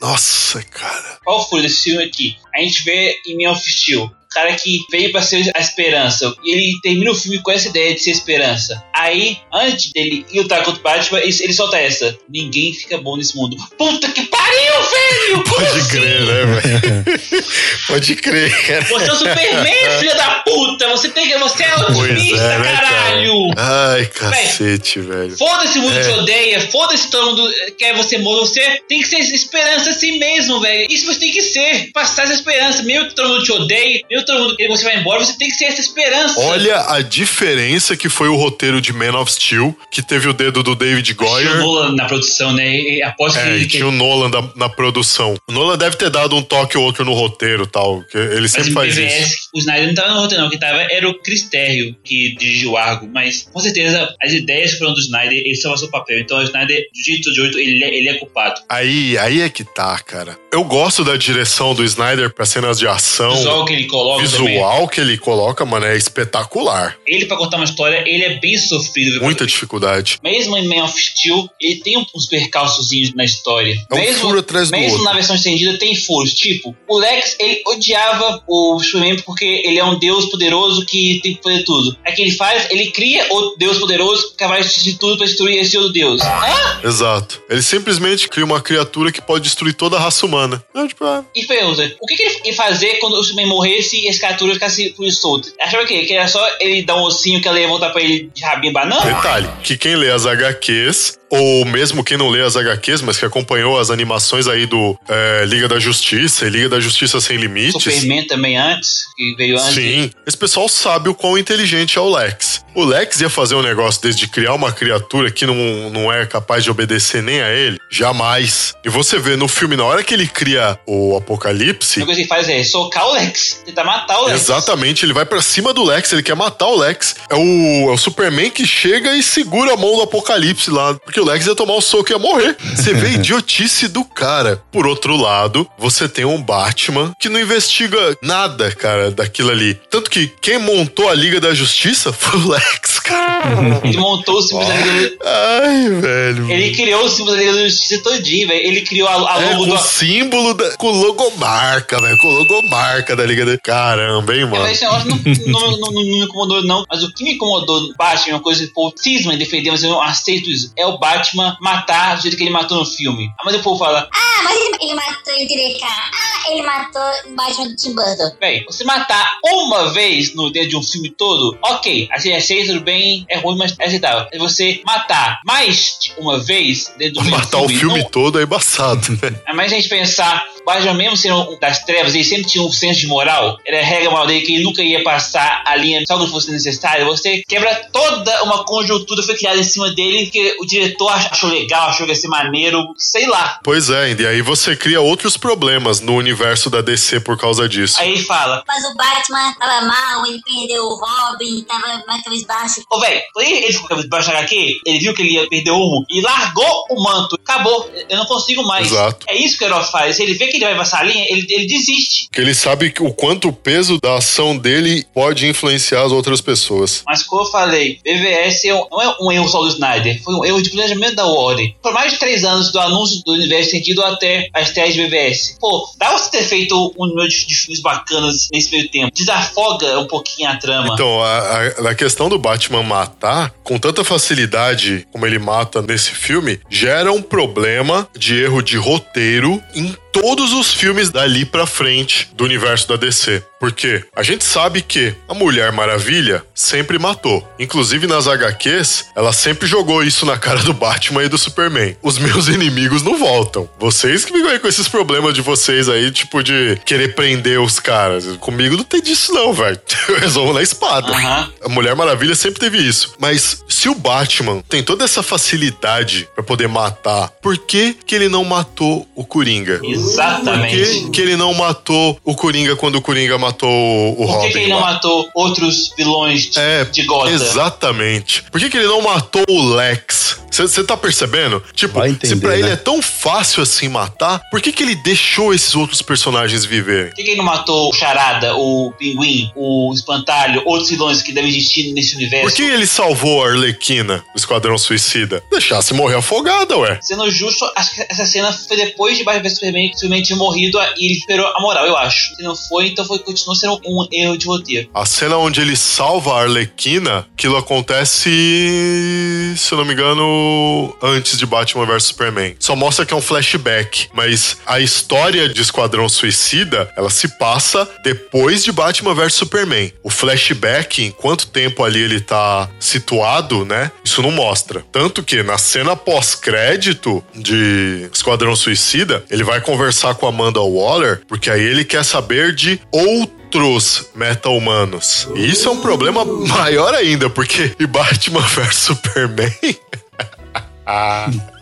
Nossa, cara. Qual foi desse filme aqui? A gente vê em Man of Steel. Cara que veio pra ser a esperança. E ele termina o filme com essa ideia de ser esperança. Aí, antes dele ir lutar contra o Batman, ele, ele solta essa: Ninguém fica bom nesse mundo. Puta que pariu, velho! Pode assim? crer, né, velho? [LAUGHS] Pode crer, cara. Você é o Superman, filha da puta! Você, tem, que- você é otimista, é, né, caralho! cara? Ai, cacete, velho. Foda-se o mundo É. te odeia, foda-se todo mundo quer você morrer. Você tem que ser esperança assim mesmo, velho. Isso você tem que ser. Passar essa esperança. Mesmo que todo mundo te odeie, mesmo que todo mundo que você vai embora, você tem que ser essa esperança. Olha a diferença que foi o roteiro de Man of Steel, que teve o dedo do David Tinha o Goyer. Nolan na produção, né? Aposto É, que, e tinha o Nolan da- na produção. O Nolan deve ter dado um toque ou outro no roteiro tal. Que ele mas sempre em faz PVS, isso. o Snyder não tava no roteiro, não. Quem tava era o Chris Terrio, que dirigiu o Argo. Mas com certeza as ideias foram do Snyder, ele só passou o papel. Então o Snyder, do jeito de oito, ele, é- ele é culpado. Aí, aí é que tá, cara. Eu gosto da direção do Snyder pra cenas de ação. O visual que ele coloca O também. visual que ele coloca, mano, é espetacular. Ele, pra contar uma história, ele é bem sofrido. Muita dificuldade. Mesmo em Man of Steel, ele tem uns percalçozinhos na história. É um mesmo, furo atrás do Mesmo outro. na versão estendida tem furos. Tipo, o Lex, ele odiava o Superman porque ele é um deus poderoso que tem que fazer tudo. É que ele faz, ele cria o deus poderoso capaz de tudo pra destruir esse outro deus. Hã? Exato. Ele simplesmente cria uma criatura que pode destruir toda a raça humana. É, tipo, ah, E pergunta, o que, que ele ia fazer quando o Superman morresse e esse criatura ficasse por solto? Achava que, que era só ele dar um ossinho que ela ia voltar pra ele de rabinho banana? Detalhe, que quem lê as HQs, ou mesmo quem não lê as HQs, mas que acompanhou as animações aí do é, Liga da Justiça e Liga da Justiça Sem Limites. Superman também antes, que veio antes. Sim, esse pessoal sabe o quão inteligente é o Lex. O Lex ia fazer um negócio desse de criar uma criatura que não, não é capaz de obedecer nem a ele? Jamais. E você vê no filme, na hora que ele cria o Apocalipse, coisa que ele faz é socar o Lex, tentar matar o Lex. Exatamente, ele vai pra cima do Lex, ele quer matar o Lex. É o, é o Superman que chega e segura a mão do Apocalipse lá, porque o Lex ia tomar o soco e ia morrer. Você vê a [LAUGHS] idiotice do cara. Por outro lado, você tem um Batman que não investiga nada, cara, daquilo ali. Tanto que quem montou a Liga da Justiça foi o Lex, cara. Ele montou o símbolo da Liga do... Ai, velho. Ele criou o símbolo da Liga da Justiça todinho, velho. Ele criou a, a É, logo com do... o símbolo, da, com logomarca, velho. Com logomarca da Liga da... Caramba, hein, mano. Esse negócio não, não, não- não me incomodou, não. Mas o que me incomodou no Batman, uma coisa que o povo cisma em defender, mas eu não aceito isso, é o Batman matar do jeito que ele matou no filme. Ah, Mas o povo fala, Ah, mas ele, ele matou direito, cara. Ah, ele matou o Batman do Tim Burton. Véi, você matar uma vez no dentro de um filme todo, ok, assim, achei tudo bem, é ruim, mas é aceitável. É você matar mais de uma vez dentro do Matar o filme não- todo é embaçado, velho. É mais a gente pensar, o Batman mesmo sendo um das trevas, ele sempre tinha um senso de moral. Era a regra moral dele que ele nunca ia passar a linha só quando fosse necessário. Você quebra toda uma conjuntura que foi criada em cima dele, que o diretor achou legal, achou que ia ser maneiro, sei lá. Pois é, e aí você cria outros problemas no universo da DC por causa disso. Aí ele fala, Mas o Batman tava mal, ele perdeu o Robin, tava mais cabisbaixo. ô velho, quando ele ficou da HQ, ele viu que ele ia perder o rumo e largou o manto. Acabou, eu não consigo mais. Exato. É isso que o herói faz. Se ele vê que ele vai passar a linha, ele, ele desiste. Porque ele sabe que o quanto o peso da ação dele pode influenciar as outras pessoas. Mas como eu falei, BVS é um- não é um erro só do Snyder, foi um erro de planejamento da Warner. Por mais de três anos do anúncio do universo sentido até a estreia de BVS. Pô, dá você ter feito um número de, de filmes bacanas nesse meio tempo. Desafoga um pouquinho a trama. Então, a, a- a questão do Batman matar, com tanta facilidade como ele mata nesse filme, gera um problema de erro de roteiro em todos os filmes dali pra frente do universo da DC. Porque a gente sabe que a Mulher Maravilha sempre matou. Inclusive nas HQs, ela sempre jogou isso na cara do Batman e do Superman. Os meus [LAUGHS] inimigos não voltam. Vocês que ficam aí com esses problemas de vocês aí, tipo de querer prender os caras. Comigo não tem disso não, velho. [LAUGHS] Eu resolvo na espada. Aham. A Mulher Maravilha sempre teve isso. Mas se o Batman tem toda essa facilidade pra poder matar, por que que ele não matou o Coringa? Por Exatamente. que, que ele não matou o Coringa quando o Coringa matou o Por Robin? que, que ele não lá? matou outros vilões de, É, de Gotham? exatamente. Por que, que ele não matou o Lex? Você tá percebendo? Tipo, Vai se entender, pra ele né? é tão fácil assim matar, por que que ele deixou esses outros personagens viverem? Por que, que ele não matou o Charada, o Pinguim, o Espantalho, outros vilões que devem existir nesse universo? Por que ele salvou a Arlequina do Esquadrão Suicida? Deixasse morrer afogada, ué. Sendo justo, acho que essa cena foi depois de Batman vs Superman, tinha morrido e ele recuperou a moral, eu acho. Se não foi, então foi, continuou sendo um erro de roteiro. A cena onde ele salva a Arlequina, aquilo acontece, se eu não me engano, antes de Batman vs Superman. Só mostra que é um flashback, mas a história de Esquadrão Suicida, ela se passa depois de Batman vs Superman. O flashback, em quanto tempo ali ele tá situado, né? Isso não mostra. Tanto que na cena pós-crédito de Esquadrão Suicida, ele vai com a Amanda Waller, porque aí ele quer saber de outros meta-humanos. E isso é um problema [LAUGHS] maior ainda, porque [LAUGHS] Batman vs Superman. [LAUGHS]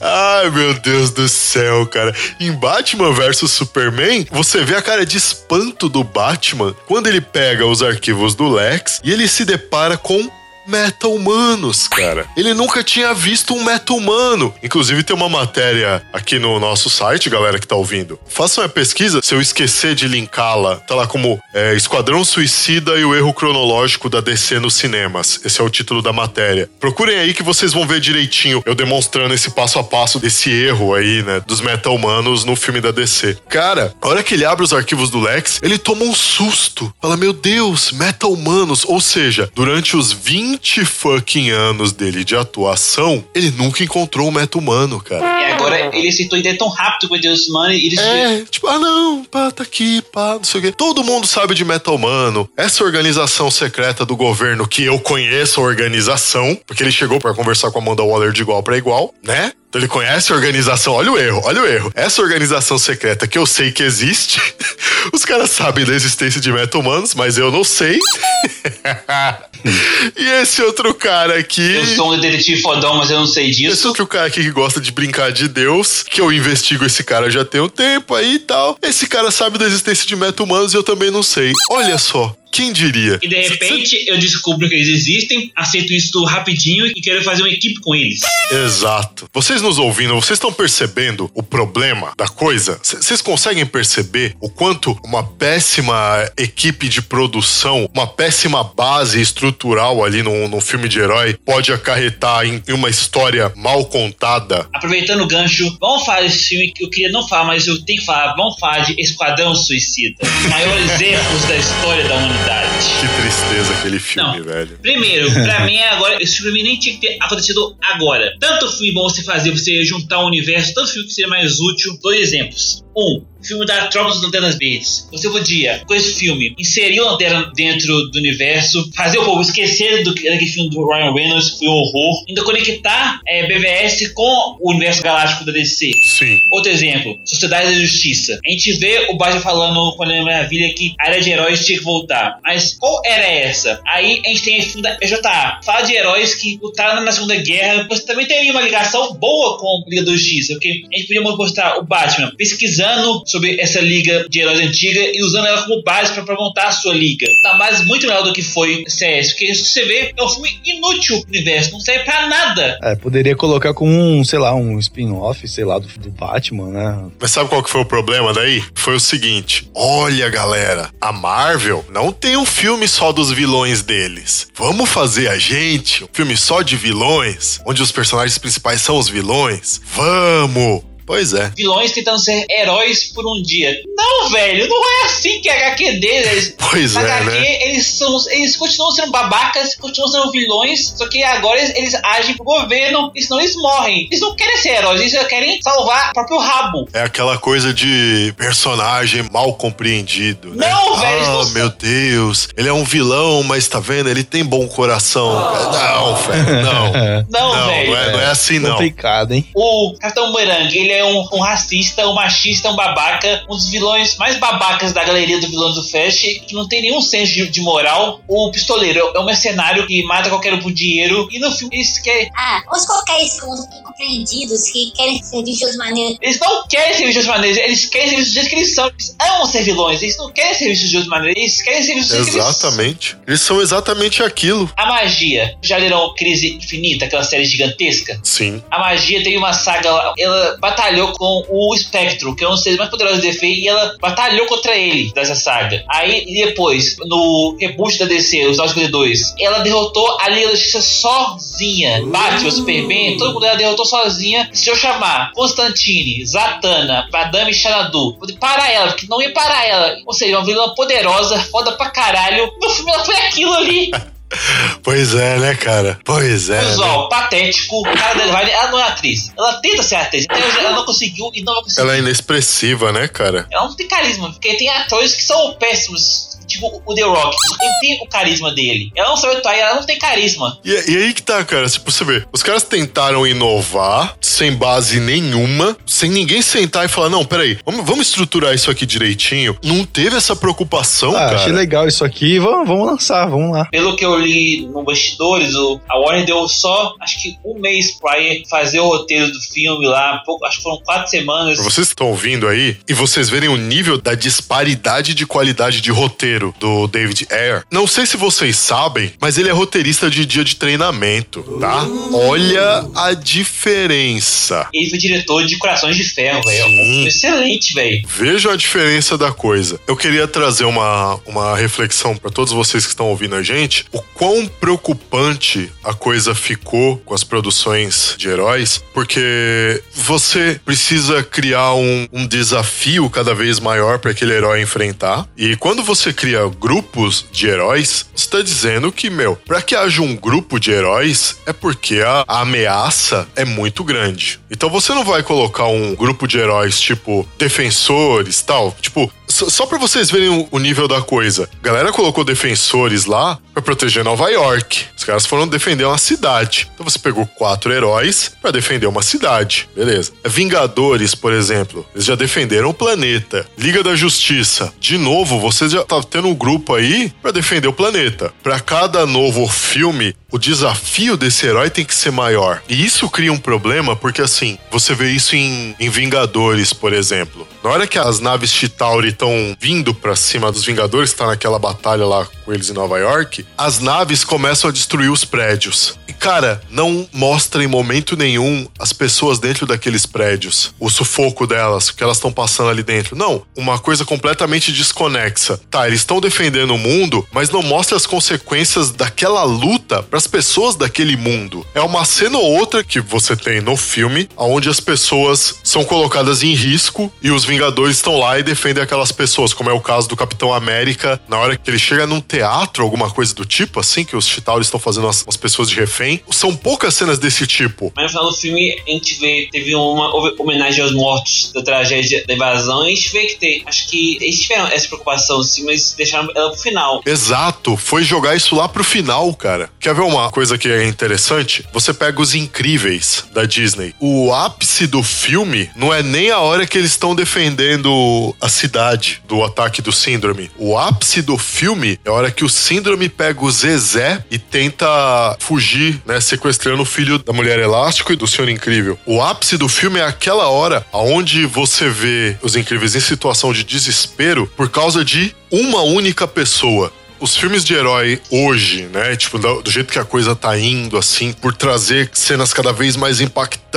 Ai, meu Deus do céu, cara. Em Batman vs Superman, você vê a cara de espanto do Batman quando ele pega os arquivos do Lex e ele se depara com meta-humanos, cara. Ele nunca tinha visto um meta-humano. Inclusive, tem uma matéria aqui no nosso site, galera que tá ouvindo. Façam a pesquisa, se eu esquecer de linká-la, tá lá como é, Esquadrão Suicida e o Erro Cronológico da DC nos cinemas. Esse é o título da matéria. Procurem aí que vocês vão ver direitinho eu demonstrando esse passo a passo desse erro aí, né, dos meta-humanos no filme da DC. Cara, a hora que ele abre os arquivos do Lex, ele toma um susto. Fala, meu Deus, meta-humanos. Ou seja, durante os 20 fucking anos dele de atuação, ele nunca encontrou um meta-humano, cara. E agora ele aceitou a ideia tão rápido com o Deus Humano e eles É, tipo, ah não, pá, tá aqui, pá, não sei o quê. Todo mundo sabe de Metal Humano. Essa organização secreta do governo que eu conheço a organização, porque ele chegou pra conversar com a Amanda Waller de igual pra igual, né? Então ele conhece a organização, olha o erro, olha o erro. Essa organização secreta que eu sei que existe, [LAUGHS] os caras sabem da existência de meta-humanos, mas eu não sei. [LAUGHS] e esse outro cara aqui. Eu sou um detetive fodão, mas eu não sei Esse disso. outro cara aqui que gosta de brincar de Deus, que eu investigo esse cara já tem um tempo aí e tal. Esse cara sabe da existência de meta-humanos e eu também não sei. Olha só, quem diria? E de repente eu descubro que eles existem, aceito isso rapidinho e quero fazer uma equipe com eles. Exato. Vocês nos ouvindo, vocês estão percebendo o problema da coisa? Vocês conseguem perceber o quanto uma péssima equipe de produção, uma péssima base estrutural ali no, no filme de herói pode acarretar em, em uma história mal contada? Aproveitando o gancho, vamos falar desse filme que eu queria não falar, mas eu tenho que falar. Vamos falar de Esquadrão Suicida. Os maiores [LAUGHS] erros da história da humanidade. Que tristeza aquele filme, Não. velho. Primeiro, pra [LAUGHS] mim é agora, esse filme nem tinha que ter acontecido agora. Tanto filme bom você fazer, você juntar o universo, tanto filme que seria mais útil. Dois exemplos. Um, filme da Tropa das Lanternas Verdes. Você podia, com esse filme, inserir a lanterna dentro do universo, fazer o povo esquecer do, daquele filme do Ryan Reynolds, que foi um horror, ainda conectar é, BVS com o universo galáctico da DC. Sim. Outro exemplo, Sociedade da Justiça. A gente vê o Batman falando com a Maravilha que a área de heróis tinha que voltar. Mas qual era essa? Aí a gente tem a filme da PJA. Fala de heróis que lutaram na Segunda Guerra. Você também teria uma ligação boa com a Liga da Justiça. Porque a gente podia mostrar o Batman pesquisando sobre essa Liga de Heróis antiga e usando ela como base pra, pra montar a sua liga. Tá mais muito melhor do que foi CS. Porque se você vê, é um filme inútil pro universo. Não serve pra nada. É, poderia colocar como um, sei lá, um spin-off, sei lá, do, do Batman, né? Mas sabe qual que foi o problema daí? Foi o seguinte: olha, galera, a Marvel não tem um filme só dos vilões deles. Vamos fazer a gente um filme só de vilões, onde os personagens principais são os vilões? Vamos! Pois é. vilões tentando ser heróis por um dia. Não, velho, não é assim que a HQ deles. Pois Na é, HQ, né? eles, são, eles continuam sendo babacas, continuam sendo vilões, só que agora eles, eles agem pro governo, e senão eles morrem. Eles não querem ser heróis, eles só querem salvar o próprio rabo. É aquela coisa de personagem mal compreendido. né? Não, velho, Ah, não- meu Deus. Ele é um vilão, mas tá vendo? Ele tem bom coração. Não, velho, não. [LAUGHS] Não, Não, velho. não é, não é assim, não. Complicado, hein? O Capitão Bumerangue, ele é um, um racista, um machista, um babaca, um dos vilões mais babacas da galeria do vilão do Flash, que não tem nenhum senso de, de moral. O pistoleiro é um mercenário que mata qualquer um por dinheiro. E no filme eles querem. Ah, os qualquer incompreendidos que querem servir de outra maneira. Eles não querem ser vistos de outra maneira, eles querem ser vistos do jeito que eles são. Eles amam ser vilões, eles não querem ser vistos de outra maneira, eles querem ser vistos do jeito que eles Exatamente. Eles são exatamente aquilo. A magia. Já leram Crise Infinita, aquela série gigantesca? Sim. A magia teve uma saga, lá, ela batalhou com o Espectro, que é um dos seres mais poderosos do DC, e ela batalhou contra ele dessa saga. Aí depois, no reboot da DC, os 952, ela derrotou a Liga da Justiça sozinha. Batman, Superman, todo mundo ela derrotou sozinha. Se eu chamar Constantine, Zatanna, Madame Xanadu, vou parar ela, porque não ia parar ela. Ou seja, uma vilã poderosa, foda pra caralho. No filme ela foi aquilo ali. [LAUGHS] Pois é, né, cara? Pois é. né? Visual patético. Cara. Ela não é atriz. Ela tenta ser atriz. Ela não conseguiu e não vai conseguir. Ela é inexpressiva, né, cara? Ela não tem carisma, porque tem atores que são péssimos. Tipo o The Rock. Ele tem o carisma dele. Ela não sabe atuar e ela não tem carisma. E, e aí que tá, cara. Tipo, você vê, os caras tentaram inovar sem base nenhuma, sem ninguém sentar e falar: não, peraí, vamos, vamos estruturar isso aqui direitinho. Não teve essa preocupação, Ah, cara. achei legal isso aqui. Vamos, vamos lançar, vamos lá. Pelo que eu li no bastidores, o, a Warner deu só, acho que um mês pra ir fazer o roteiro do filme lá. Pouco, acho que foram quatro semanas. Pra vocês estão ouvindo aí e vocês verem o nível da disparidade de qualidade de roteiro do David Ayer, não sei se vocês sabem, mas ele é roteirista de dia de treinamento, tá? Olha a diferença. Ele foi diretor de Corações de Ferro, velho. Filme Excelente, velho. Vejam a diferença da coisa. Eu queria trazer uma, uma reflexão para todos vocês que estão ouvindo a gente. O quão preocupante a coisa ficou com as produções de heróis, porque você precisa criar um, um desafio cada vez maior para aquele herói enfrentar. E quando você cria grupos de heróis, está dizendo que, meu, para que haja um grupo de heróis é porque a, a ameaça é muito grande. Então você não vai colocar um grupo de heróis tipo defensores, tal, tipo só, só para vocês verem o, nível da coisa. A galera colocou defensores lá pra proteger Nova York. Os caras foram defender uma cidade. Então você pegou quatro heróis pra defender uma cidade. Beleza. Vingadores, por exemplo, eles já defenderam o planeta. Liga da Justiça. De novo, você já tá tendo um grupo aí pra defender o planeta. Pra cada novo filme, o desafio desse herói tem que ser maior. E isso cria um problema porque, assim, você vê isso em, em Vingadores, por exemplo. Na hora que as naves Chitauri estão vindo pra cima dos Vingadores, tá naquela batalha lá com eles em Nova York, as naves começam a destruir os prédios. E, cara, não mostra em momento nenhum as pessoas dentro daqueles prédios, o sufoco delas, o que elas estão passando ali dentro. Não, uma coisa completamente desconexa. Tá, eles estão defendendo o mundo, mas não mostra as consequências daquela luta pras pessoas daquele mundo. É uma cena ou outra que você tem no filme, onde as pessoas são colocadas em risco e os Vingadores estão lá e defendem aquelas pessoas, como é o caso do Capitão América, na hora que ele chega num teatro, alguma coisa do tipo, assim, que os Chitauris estão fazendo as, as pessoas de refém. São poucas cenas desse tipo. Mas no final do filme, a gente vê, teve uma homenagem aos mortos da tragédia da invasão, e a gente vê que tem. Acho que eles tiveram essa preocupação, sim, mas deixaram ela pro final. Exato, foi jogar isso lá pro final, cara. Quer ver uma coisa que é interessante? Você pega os incríveis da Disney. O ápice do filme não é nem a hora que eles estão defendendo a cidade do ataque do síndrome. O ápice do filme é a hora que o síndrome pega o Zezé e tenta fugir, né? Sequestrando o filho da mulher elástico e do senhor incrível. O ápice do filme é aquela hora onde você vê os incríveis em situação de desespero por causa de uma única pessoa os filmes de herói hoje, né? Tipo, do, jeito que a coisa tá indo, assim, por trazer cenas cada vez mais impactantes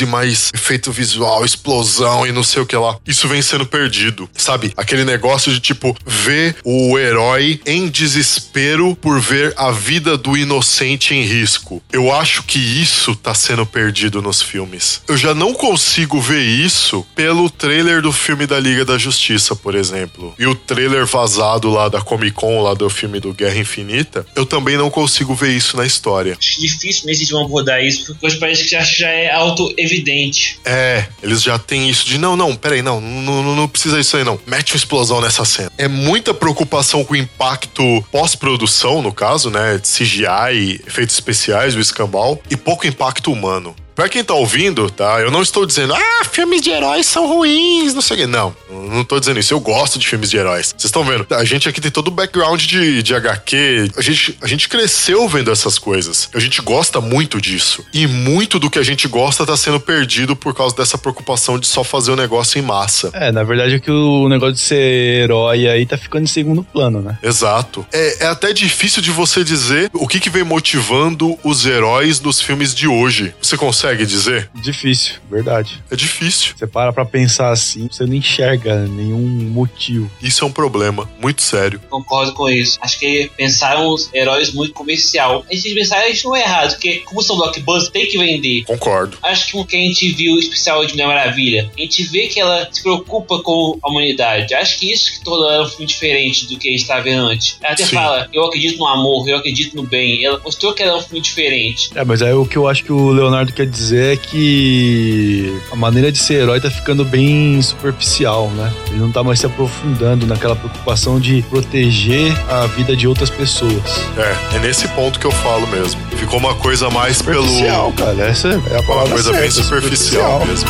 e mais efeito visual, explosão e não sei o que lá. Isso vem sendo perdido, sabe? Aquele negócio de, tipo, ver o herói em desespero por ver a vida do inocente em risco. Eu acho que isso tá sendo perdido nos filmes. Eu já não consigo ver isso pelo trailer do filme da Liga da Justiça, por exemplo. E o trailer vazado lá da Comic Con, lá do filme do Guerra Infinita, eu também não consigo ver isso na história. Acho difícil mesmo de abordar isso, porque hoje parece que já é auto-evidente. É, eles já têm isso de não, não, peraí, não, não, não, precisa isso aí não. Mete uma explosão nessa cena. É muita preocupação com o impacto pós-produção, no caso, né? De CGI, efeitos especiais, o escambau, e pouco impacto humano. Pra quem tá ouvindo, tá? Eu não estou dizendo, ah, filmes de heróis são ruins, não sei o quê. Não, não tô dizendo isso. Eu gosto de filmes de heróis. Vocês estão vendo? A gente aqui tem todo o background de, de HQ. A gente, a gente cresceu vendo essas coisas. A gente gosta muito disso. E muito do que a gente gosta tá sendo perdido por causa dessa preocupação de só fazer o negócio em massa. É, na verdade é que o negócio de ser herói aí tá ficando em segundo plano, né? Exato. É, é até difícil de você dizer o que, que vem motivando os heróis dos filmes de hoje. Você consegue dizer? Difícil, verdade. É difícil. Você para pra pensar assim, você não enxerga nenhum motivo. Isso é um problema muito sério. Concordo com isso. Acho que pensaram os heróis muito comercial. A gente pensar isso não é errado, porque como são blockbusters, tem que vender. Concordo. Acho que o que a gente viu o especial de Mulher Maravilha, a gente vê que ela se preocupa com a humanidade. Acho que isso que tornou ela um filme diferente do que a gente estava vendo antes. Ela até Sim. fala, eu acredito no amor, eu acredito no bem. Ela mostrou que ela é um filme diferente. É, mas aí o que eu acho que o Leonardo quer dizer é que a maneira de ser herói tá ficando bem superficial, né? Ele não tá mais se aprofundando naquela preocupação de proteger a vida de outras pessoas. É, é nesse ponto que eu falo mesmo. Ficou uma coisa mais pelo. Superficial, cara. Essa é a Uma palavra coisa bem certa, superficial mesmo.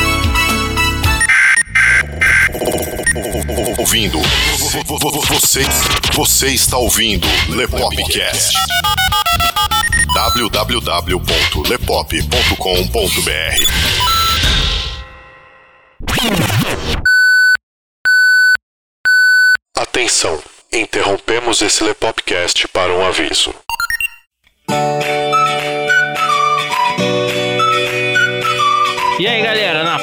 Ouvindo. Vo- vo- vo- Você, você está ouvindo Lepopcast. www.lepop.com.br Atenção! Interrompemos esse Lepopcast para um aviso. E aí, galera, na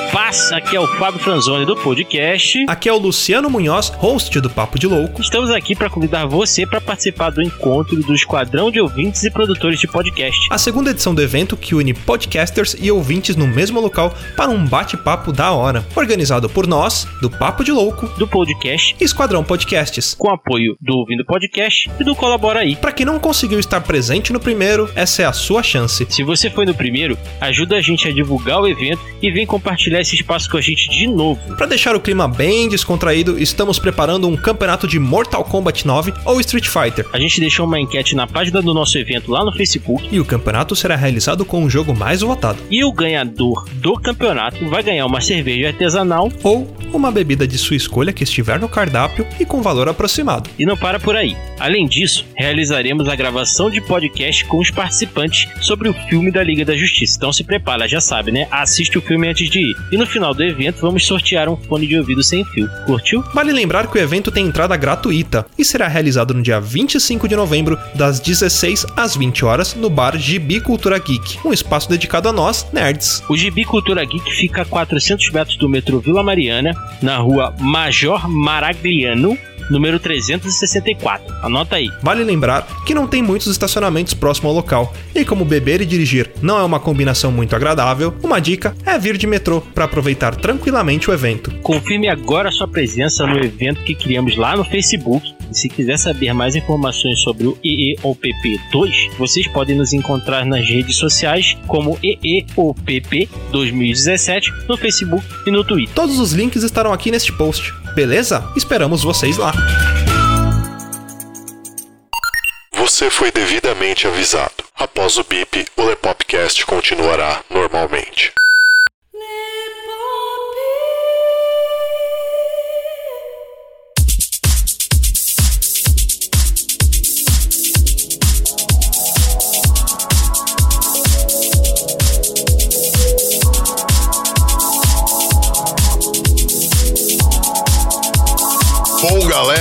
aqui é o Fábio Franzoni do podcast. Aqui é o Luciano Munhoz, host do Papo de Louco. Estamos aqui para convidar você para participar do encontro do Esquadrão de Ouvintes e Produtores de Podcast. A segunda edição do evento que une podcasters e ouvintes no mesmo local para um bate-papo da hora. Organizado por nós, do Papo de Louco Do podcast, e Esquadrão Podcasts. com apoio do Ouvindo Podcast e do Colabora aí. Para quem não conseguiu estar presente no primeiro, essa é a sua chance. Se você foi no primeiro, ajuda a gente a divulgar o evento e vem compartilhar esse espaço com a gente de novo. Para deixar o clima bem descontraído, estamos preparando um campeonato de Mortal Kombat 9 ou Street Fighter. A gente deixou uma enquete na página do nosso evento lá no Facebook E o campeonato será realizado com o jogo mais votado, e o ganhador do campeonato vai ganhar uma cerveja artesanal ou uma bebida de sua escolha que estiver no cardápio e com valor aproximado. E não para por aí. Além disso, realizaremos a gravação de podcast com os participantes sobre o filme da Liga da Justiça. Então se prepara, já sabe, né? Assiste o filme antes de ir. E no final do evento, vamos sortear um fone de ouvido sem fio. Curtiu? Vale lembrar que o evento tem entrada gratuita e será realizado no dia 25 de novembro, das 16 às 20 horas, no bar Gibi Cultura Geek, um espaço dedicado a nós, nerds. O Gibi Cultura Geek fica a 400 metros do metrô Vila Mariana, na rua Major Maragliano, número 364. Anota aí. Vale lembrar que não tem muitos estacionamentos próximo ao local, e como beber e dirigir não é uma combinação muito agradável, uma dica é vir de metrô para aproveitar tranquilamente o evento. Confirme agora sua presença no evento que criamos lá no Facebook. E se quiser saber mais informações sobre o EEOPP 2, vocês podem nos encontrar nas redes sociais como EEOPP 2017 no Facebook e no Twitter. Todos os links estarão aqui neste post, beleza? Esperamos vocês lá. Você foi devidamente avisado. Após o bip, o Lepopcast continuará normalmente. Bom,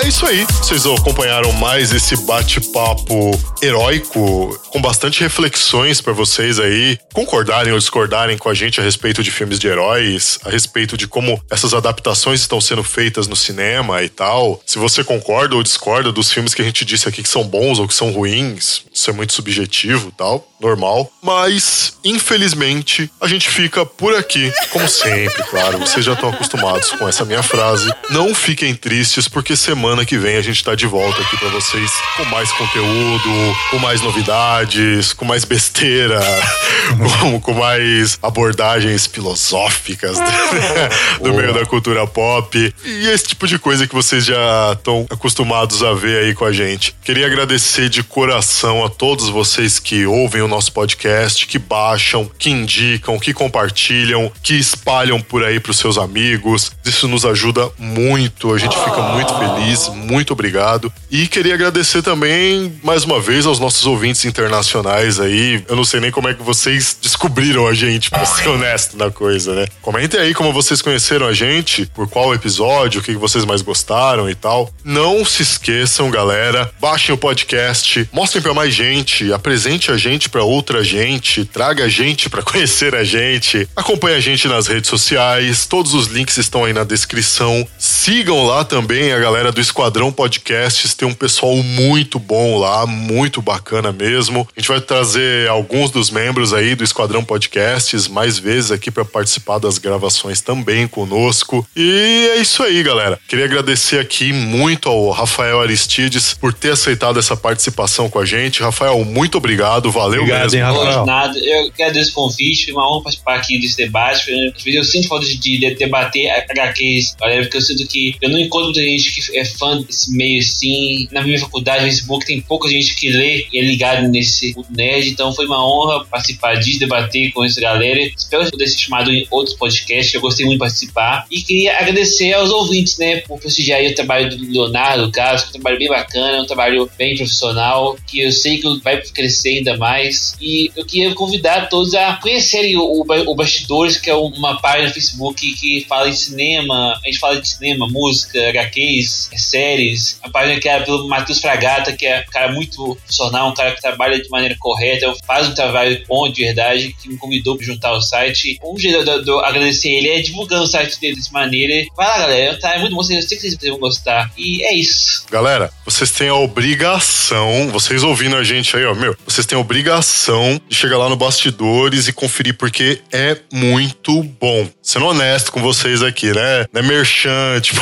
é isso aí. Vocês acompanharam mais esse bate-papo heróico, com bastante reflexões pra vocês aí concordarem ou discordarem com a gente a respeito de filmes de heróis, a respeito de como essas adaptações estão sendo feitas no cinema e tal. Se você concorda ou discorda dos filmes que a gente disse aqui que são bons ou que são ruins, isso é muito subjetivo tal, normal. Mas, infelizmente, a gente fica por aqui, como sempre, claro. Vocês já estão acostumados com essa minha frase. Não fiquem tristes, porque semana que vem a gente tá de volta aqui pra vocês com mais conteúdo, com mais novidades, com mais besteira, [LAUGHS] com, com mais abordagens filosóficas do, [LAUGHS] do meio da cultura pop e esse tipo de coisa que vocês já estão acostumados a ver aí com a gente. Queria agradecer de coração a todos vocês que ouvem o nosso podcast, que baixam, que indicam, que compartilham, que espalham por aí pros seus amigos. Isso nos ajuda muito, a gente fica muito feliz, muito obrigado. E queria agradecer também mais uma vez aos nossos ouvintes internacionais aí. Eu não sei nem como é que vocês descobriram a gente, pra ser honesto na coisa, né? Comentem aí como vocês conheceram a gente, por qual episódio, o que vocês mais gostaram e tal. Não se esqueçam, galera, baixem o podcast, mostrem pra mais gente, apresente a gente pra outra gente, traga a gente pra [LAUGHS] conhecer a gente, acompanhe a gente nas redes sociais, todos os links estão aí na descrição. Sigam lá também a galera do Esquadrão Podcasts, tem um pessoal muito bom lá, muito bacana mesmo. A gente vai trazer alguns dos membros aí do Esquadrão Podcasts mais vezes aqui para participar das gravações também conosco. E é isso aí, galera. Queria agradecer aqui muito ao Rafael Aristides por ter aceitado essa participação com a gente. Rafael, muito obrigado, valeu Obrigado, mesmo. hein, Rafael? nada. Eu que agradeço o convite, foi uma honra participar aqui desse debate. Eu sinto falta de, de debater HQs, galera, porque eu sinto que eu não encontro muita gente que é fã desse meio assim. Na minha faculdade, no Facebook, tem pouca gente que lê e é ligado nesse nerd, então foi uma honra participar disso, debater com essa galera. Espero poder ser chamado em outros podcasts, eu gostei muito de participar. E queria agradecer aos ouvintes, né, por prestigiar o trabalho do Leonardo, Carlos, que é um trabalho bem bacana, um trabalho bem profissional, que eu sei que vai crescer ainda mais. E eu queria convidar todos a conhecerem o, o, o Bastidores, que é uma página no Facebook que fala de cinema, a gente fala de cinema, música, HQs, séries. A página que é pelo Matheus Fragata, que é um cara muito profissional, um cara que trabalha de maneira correta, faz um trabalho bom de verdade, que me convidou para juntar o site. Um jeito de eu agradecer ele é divulgando o site dele dessa maneira. Vai lá, galera, tá? É muito bom, eu sei que vocês vão gostar. E é isso. Galera, vocês têm a obrigação, vocês ouvindo a gente aí, ó, meu, vocês têm a obrigação de chegar lá no Bastidores e conferir, porque é muito bom. Sendo honesto com vocês aqui, né? Não é merchan, [LAUGHS] tipo,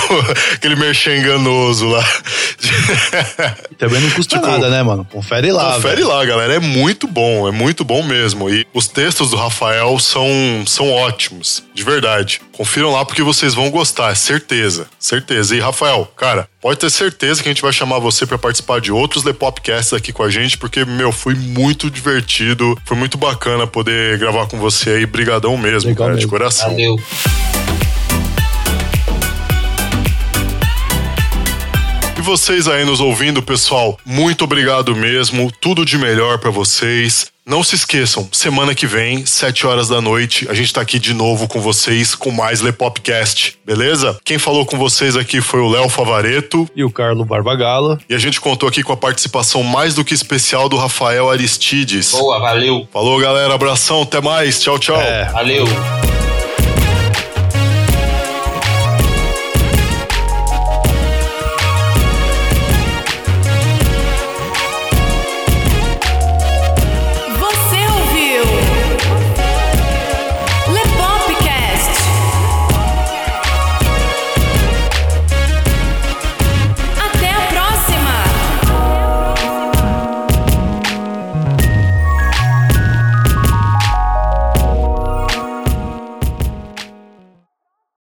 aquele merchan enganoso lá. Também não custa Tipo, nada, né, mano? Confere lá. Confere velho. lá, galera. É muito bom, é muito bom mesmo. E os textos do Rafael são, são ótimos, de verdade. Confiram lá porque vocês vão gostar, é certeza, certeza. E Rafael, cara, pode ter certeza que a gente vai chamar você pra participar de outros Lepopcasts aqui com a gente, porque, meu, foi muito divertido, foi muito bacana poder gravar com você aí. Brigadão mesmo, Legal cara, de mesmo. coração. Valeu. E vocês aí nos ouvindo, pessoal, muito obrigado mesmo. Tudo de melhor pra vocês. Não se esqueçam, semana que vem, 7 horas da noite, a gente tá aqui de novo com vocês com mais Lepopcast, beleza? Quem falou com vocês aqui foi o Léo Favareto E o Carlo Barbagalo. e a gente contou aqui com a participação mais do que especial do Rafael Aristides. Boa, valeu. Falou, galera, abração, até mais, tchau, tchau. É. Valeu.